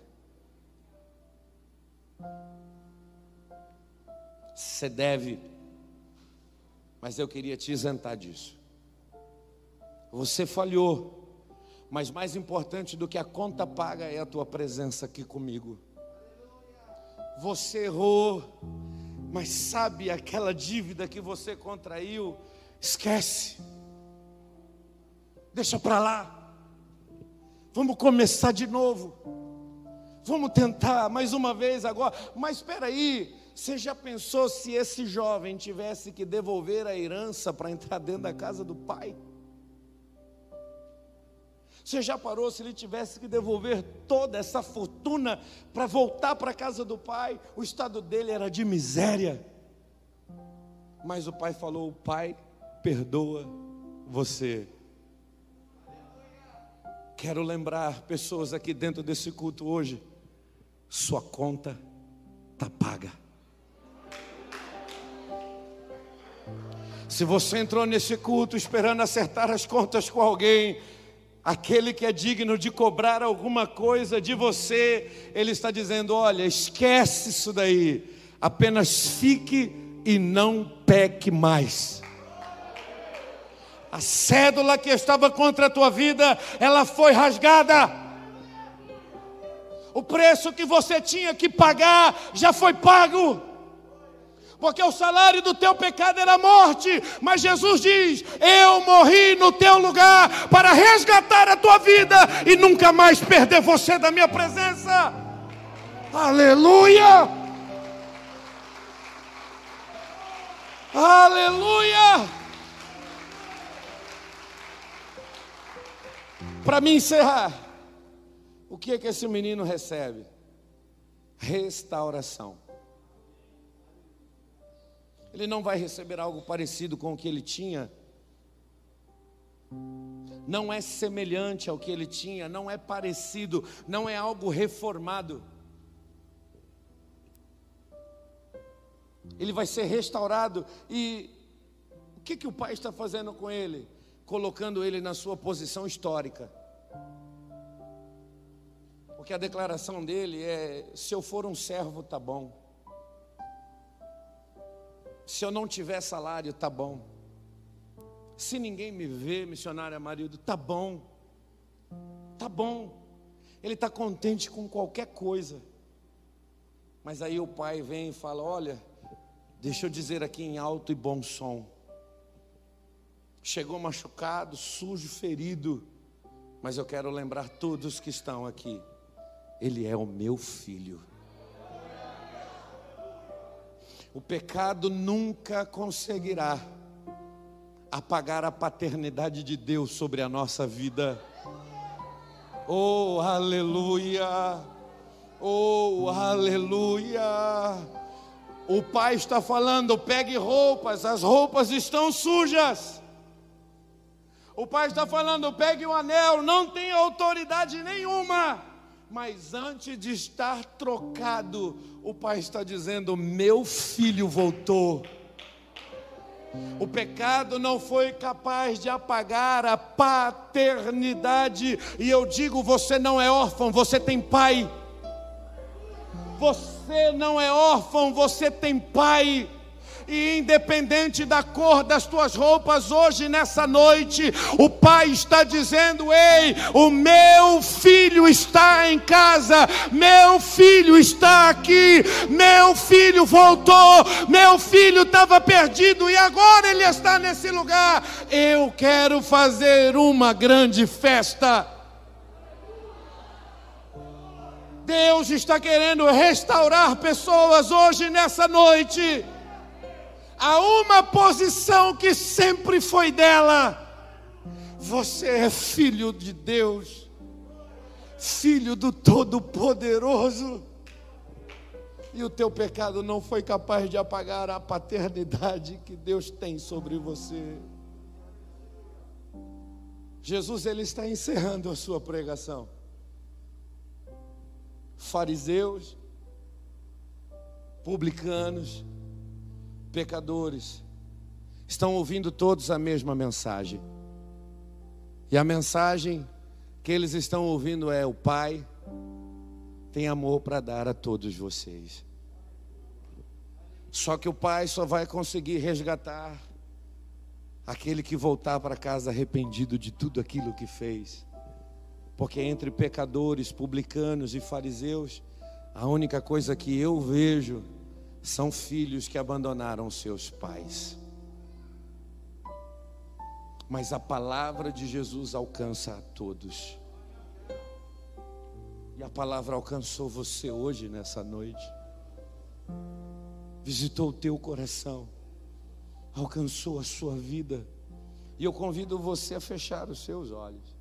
Você deve, mas eu queria te isentar disso. Você falhou, mas mais importante do que a conta paga é a tua presença aqui comigo. Você errou, mas sabe aquela dívida que você contraiu? Esquece, deixa para lá. Vamos começar de novo. Vamos tentar mais uma vez agora. Mas espera aí, você já pensou se esse jovem tivesse que devolver a herança para entrar dentro da casa do pai? Você já parou se ele tivesse que devolver toda essa fortuna para voltar para a casa do pai? O estado dele era de miséria. Mas o pai falou: Pai, perdoa você. Quero lembrar pessoas aqui dentro desse culto hoje: sua conta está paga. Se você entrou nesse culto esperando acertar as contas com alguém, aquele que é digno de cobrar alguma coisa de você, ele está dizendo: olha, esquece isso daí, apenas fique e não peque mais. A cédula que estava contra a tua vida, ela foi rasgada. O preço que você tinha que pagar já foi pago porque o salário do teu pecado era morte, mas Jesus diz: Eu morri no teu lugar para resgatar a tua vida e nunca mais perder você da minha presença. Aleluia! Aleluia! Para me encerrar, o que é que esse menino recebe? Restauração ele não vai receber algo parecido com o que ele tinha. Não é semelhante ao que ele tinha, não é parecido, não é algo reformado. Ele vai ser restaurado. E o que, que o pai está fazendo com ele? Colocando ele na sua posição histórica. Porque a declaração dele é: se eu for um servo, tá bom. Se eu não tiver salário, tá bom. Se ninguém me vê, missionário marido, tá bom. Tá bom. Ele está contente com qualquer coisa. Mas aí o pai vem e fala: Olha, deixa eu dizer aqui em alto e bom som. Chegou machucado, sujo, ferido, mas eu quero lembrar todos que estão aqui. Ele é o meu filho. O pecado nunca conseguirá apagar a paternidade de Deus sobre a nossa vida. Oh, aleluia! Oh, aleluia! O pai está falando: pegue roupas, as roupas estão sujas. O pai está falando: pegue o anel, não tem autoridade nenhuma. Mas antes de estar trocado, o pai está dizendo: Meu filho voltou. O pecado não foi capaz de apagar a paternidade, e eu digo: você não é órfão, você tem pai. Você não é órfão, você tem pai e independente da cor das tuas roupas, hoje nessa noite, o Pai está dizendo: Ei, o meu filho está em casa, meu filho está aqui, meu filho voltou, meu filho estava perdido e agora ele está nesse lugar. Eu quero fazer uma grande festa. Deus está querendo restaurar pessoas hoje nessa noite a uma posição que sempre foi dela. Você é filho de Deus, filho do Todo-Poderoso. E o teu pecado não foi capaz de apagar a paternidade que Deus tem sobre você. Jesus ele está encerrando a sua pregação. Fariseus, publicanos, pecadores estão ouvindo todos a mesma mensagem. E a mensagem que eles estão ouvindo é: o Pai tem amor para dar a todos vocês. Só que o Pai só vai conseguir resgatar aquele que voltar para casa arrependido de tudo aquilo que fez. Porque entre pecadores, publicanos e fariseus, a única coisa que eu vejo são filhos que abandonaram seus pais. Mas a palavra de Jesus alcança a todos. E a palavra alcançou você hoje, nessa noite. Visitou o teu coração, alcançou a sua vida. E eu convido você a fechar os seus olhos.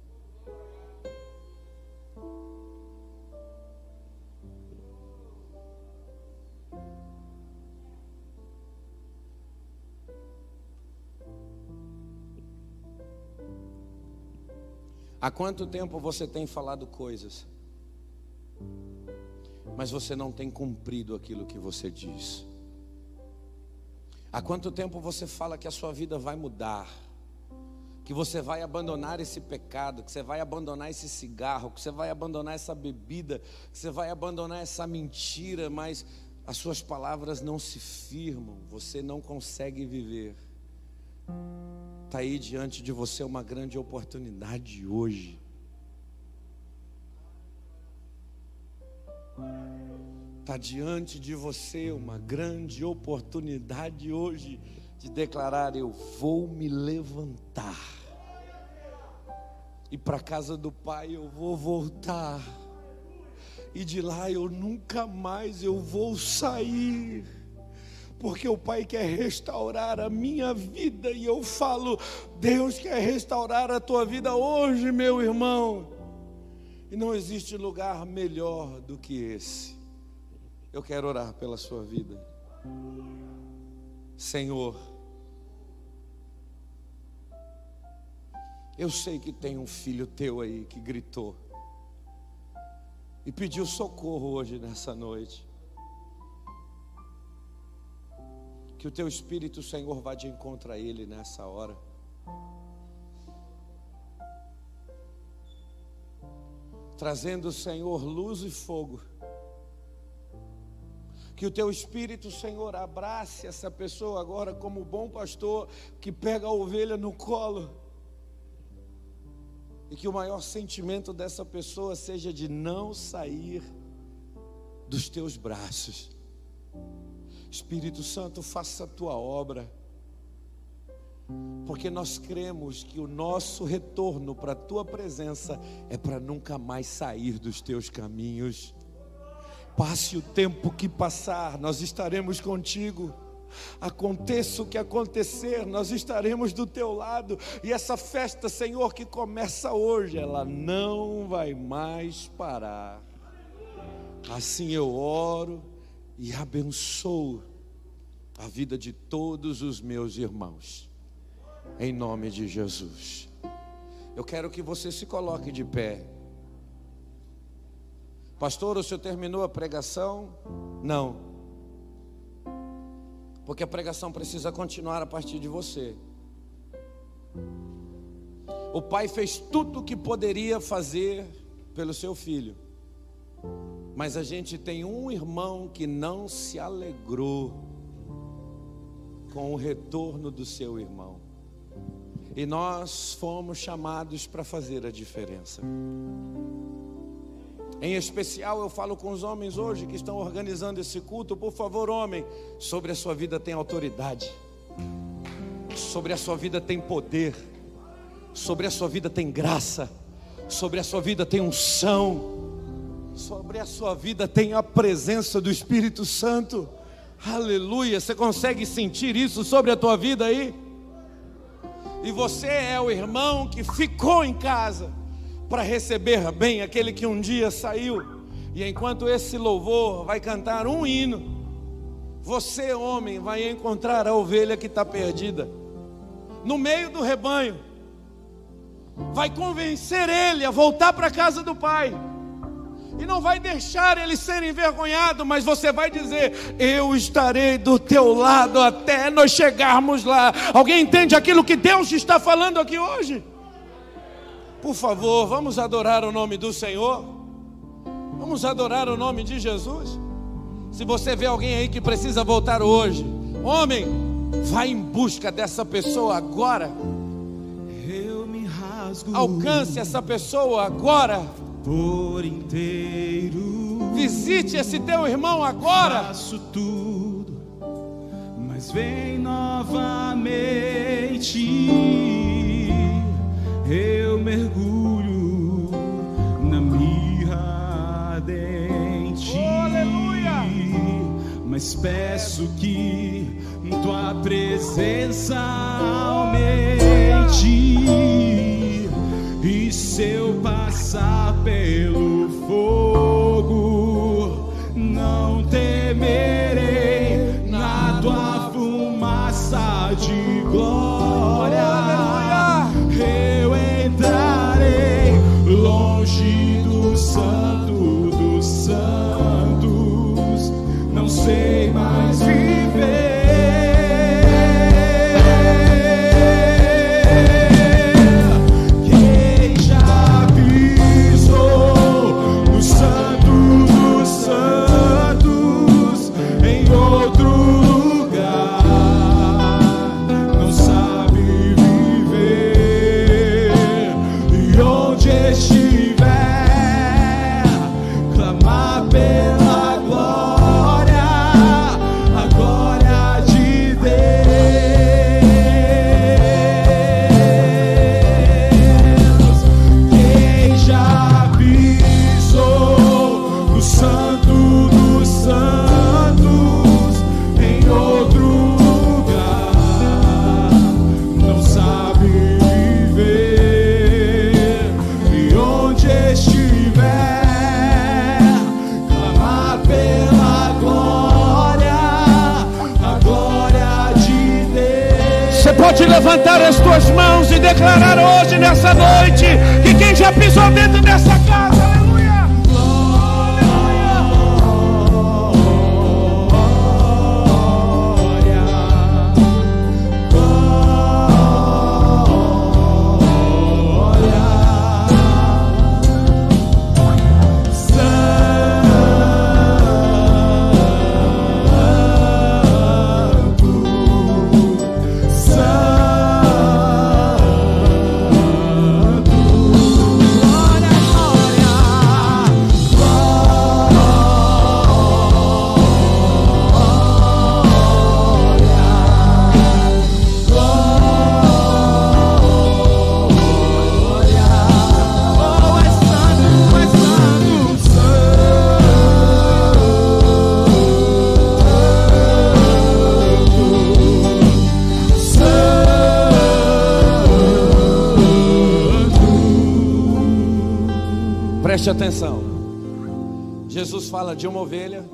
Há quanto tempo você tem falado coisas, mas você não tem cumprido aquilo que você diz? Há quanto tempo você fala que a sua vida vai mudar, que você vai abandonar esse pecado, que você vai abandonar esse cigarro, que você vai abandonar essa bebida, que você vai abandonar essa mentira, mas as suas palavras não se firmam, você não consegue viver. Está aí diante de você uma grande oportunidade hoje. Está diante de você uma grande oportunidade hoje de declarar: Eu vou me levantar, e para a casa do Pai eu vou voltar, e de lá eu nunca mais eu vou sair porque o Pai quer restaurar a minha vida, e eu falo, Deus quer restaurar a tua vida hoje, meu irmão, e não existe lugar melhor do que esse. Eu quero orar pela sua vida, Senhor. Eu sei que tem um filho teu aí que gritou e pediu socorro hoje nessa noite. Que o teu Espírito, Senhor, vá de encontro a ele nessa hora. Trazendo, Senhor, luz e fogo. Que o teu Espírito, Senhor, abrace essa pessoa agora como bom pastor que pega a ovelha no colo. E que o maior sentimento dessa pessoa seja de não sair dos teus braços. Espírito Santo, faça a tua obra, porque nós cremos que o nosso retorno para a tua presença é para nunca mais sair dos teus caminhos. Passe o tempo que passar, nós estaremos contigo. Aconteça o que acontecer, nós estaremos do teu lado. E essa festa, Senhor, que começa hoje, ela não vai mais parar. Assim eu oro e abençoo a vida de todos os meus irmãos, em nome de Jesus. Eu quero que você se coloque de pé. Pastor, o senhor terminou a pregação? Não, porque a pregação precisa continuar a partir de você. O pai fez tudo o que poderia fazer pelo seu filho. Mas a gente tem um irmão que não se alegrou com o retorno do seu irmão. E nós fomos chamados para fazer a diferença. Em especial, eu falo com os homens hoje que estão organizando esse culto. Por favor, homem, sobre a sua vida tem autoridade, sobre a sua vida tem poder, sobre a sua vida tem graça, sobre a sua vida tem unção sobre a sua vida tem a presença do Espírito Santo. Aleluia. Você consegue sentir isso sobre a tua vida aí? E você é o irmão que ficou em casa para receber bem aquele que um dia saiu. E enquanto esse louvor vai cantar um hino, você, homem, vai encontrar a ovelha que está perdida no meio do rebanho. Vai convencer ele a voltar para a casa do pai e não vai deixar ele ser envergonhado, mas você vai dizer: Eu estarei do teu lado até nós chegarmos lá. Alguém entende aquilo que Deus está falando aqui hoje? Por favor, vamos adorar o nome do Senhor. Vamos adorar o nome de Jesus. Se você vê alguém aí que precisa voltar hoje, homem, vai em busca dessa pessoa agora. Alcance essa pessoa agora por inteiro. Visite esse teu irmão agora. Faço tudo, mas vem novamente. Eu mergulho na mirra ardente. Aleluia! Mas peço que tua presença aumente. E se eu passar pelo fogo, não temerei na tua fumaça de glória. Eu entrarei longe do santo dos santos, não sei declarar hoje, nessa noite, que quem já pisou dentro dessa Preste atenção. Jesus fala de uma ovelha,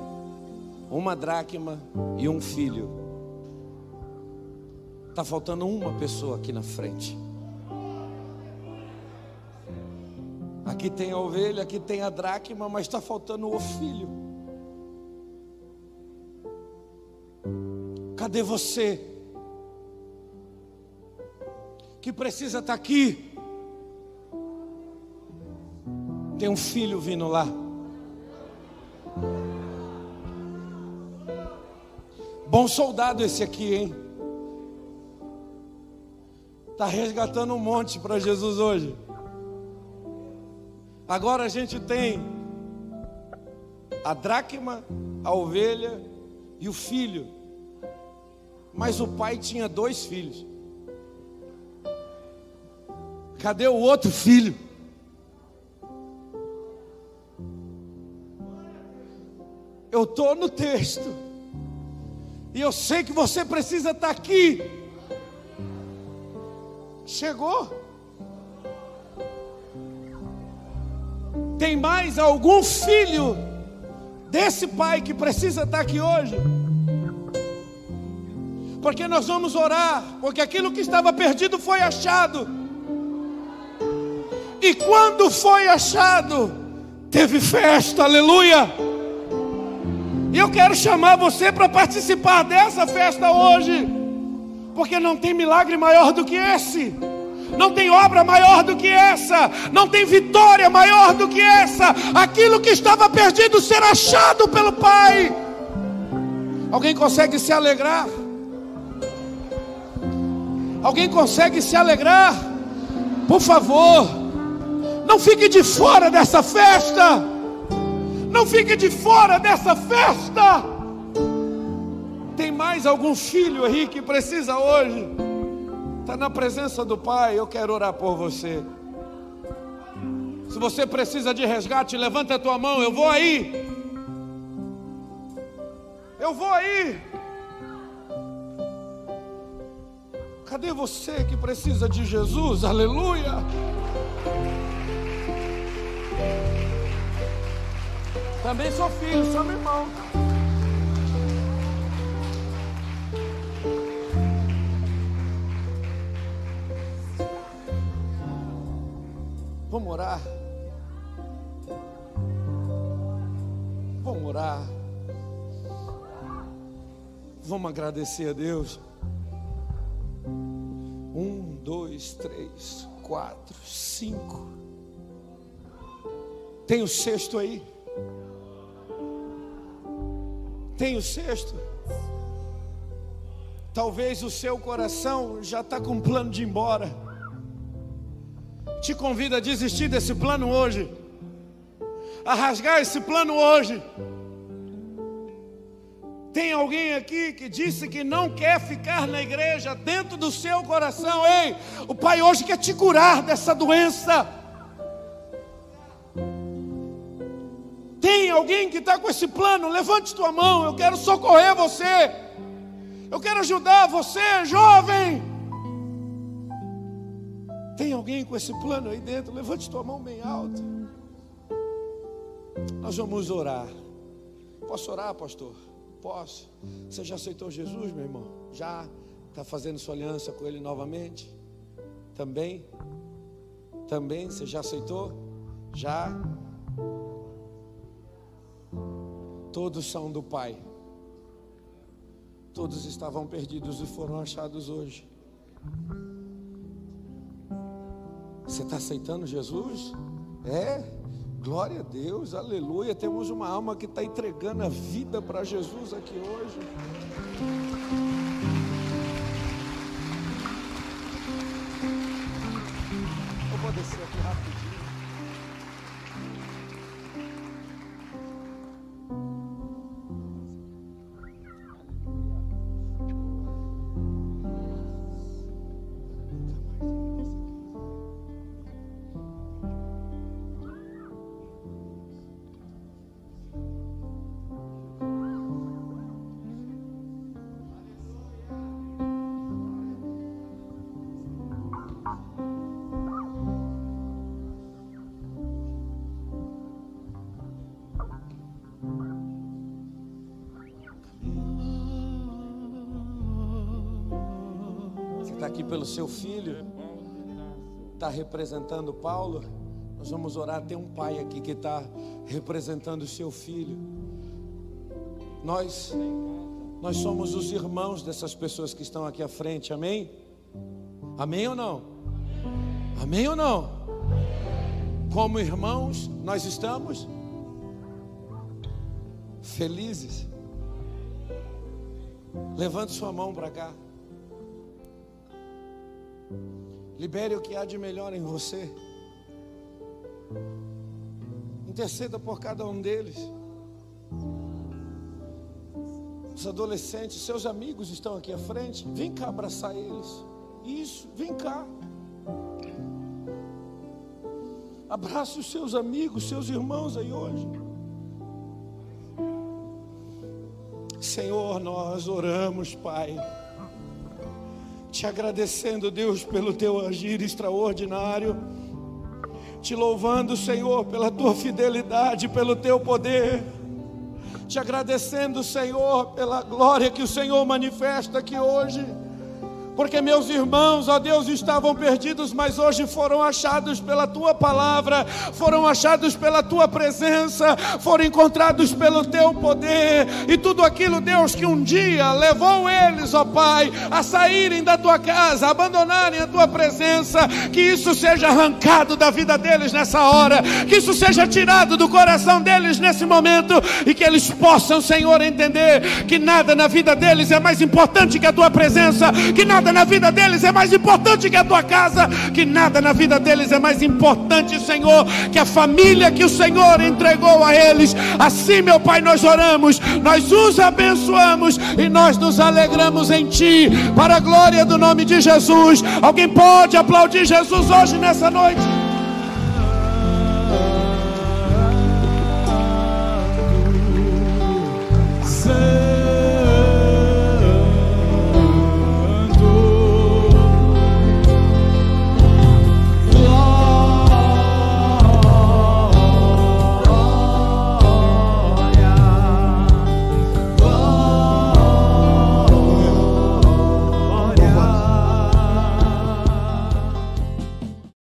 uma dracma e um filho. Está faltando uma pessoa aqui na frente. Aqui tem a ovelha, aqui tem a dracma, mas está faltando o filho. Cadê você? Que precisa estar tá aqui. Tem um filho vindo lá. Bom soldado esse aqui, hein? Está resgatando um monte para Jesus hoje. Agora a gente tem a dracma, a ovelha e o filho. Mas o pai tinha dois filhos. Cadê o outro filho? Eu estou no texto. E eu sei que você precisa estar tá aqui. Chegou. Tem mais algum filho desse pai que precisa estar aqui hoje? Porque nós vamos orar, porque aquilo que estava perdido foi achado. E quando foi achado, teve festa, aleluia. E eu quero chamar você para participar dessa festa hoje, porque não tem milagre maior do que esse não tem obra maior do que essa, não tem vitória maior do que essa. Aquilo que estava perdido será achado pelo Pai. Alguém consegue se alegrar? Alguém consegue se alegrar? Por favor, não fique de fora dessa festa. Não fique de fora dessa festa. Tem mais algum filho aí que precisa hoje? Está na presença do Pai, eu quero orar por você. Se você precisa de resgate, levanta a tua mão, eu vou aí. Eu vou aí. Cadê você que precisa de Jesus? Aleluia. Também sou filho, sou meu irmão. Vamos orar. Vamos orar. Vamos agradecer a Deus. Um, dois, três, quatro, cinco. Tem o sexto aí? Tem o sexto? Talvez o seu coração já está com plano de ir embora te convido a desistir desse plano hoje, a rasgar esse plano hoje. Tem alguém aqui que disse que não quer ficar na igreja dentro do seu coração. Ei, o Pai hoje quer te curar dessa doença. Alguém que está com esse plano? Levante tua mão. Eu quero socorrer você. Eu quero ajudar você, jovem. Tem alguém com esse plano aí dentro? Levante tua mão bem alta. Nós vamos orar. Posso orar, pastor? Posso. Você já aceitou Jesus, meu irmão? Já está fazendo sua aliança com Ele novamente? Também? Também? Você já aceitou? Já? Todos são do Pai. Todos estavam perdidos e foram achados hoje. Você está aceitando Jesus? É? Glória a Deus, aleluia. Temos uma alma que está entregando a vida para Jesus aqui hoje. Eu vou descer aqui rapidinho. Seu filho, está representando Paulo. Nós vamos orar. Tem um pai aqui que está representando o seu filho. Nós, nós somos os irmãos dessas pessoas que estão aqui à frente. Amém? Amém ou não? Amém ou não? Como irmãos, nós estamos felizes. Levante sua mão para cá. Libere o que há de melhor em você. Interceda por cada um deles. Os adolescentes, seus amigos estão aqui à frente. Vem cá abraçar eles. Isso, vem cá. Abraça os seus amigos, seus irmãos aí hoje. Senhor, nós oramos, Pai, te agradecendo, Deus, pelo teu agir extraordinário, te louvando, Senhor, pela tua fidelidade, pelo teu poder, te agradecendo, Senhor, pela glória que o Senhor manifesta aqui hoje. Porque meus irmãos, ó Deus, estavam perdidos, mas hoje foram achados pela tua palavra, foram achados pela tua presença, foram encontrados pelo teu poder, e tudo aquilo, Deus, que um dia levou eles, ó Pai, a saírem da tua casa, a abandonarem a tua presença, que isso seja arrancado da vida deles nessa hora, que isso seja tirado do coração deles nesse momento, e que eles possam, Senhor, entender que nada na vida deles é mais importante que a tua presença, que nada nada na vida deles é mais importante que a tua casa, que nada na vida deles é mais importante, Senhor, que a família que o Senhor entregou a eles. Assim, meu Pai, nós oramos, nós os abençoamos e nós nos alegramos em Ti, para a glória do nome de Jesus. Alguém pode aplaudir Jesus hoje nessa noite?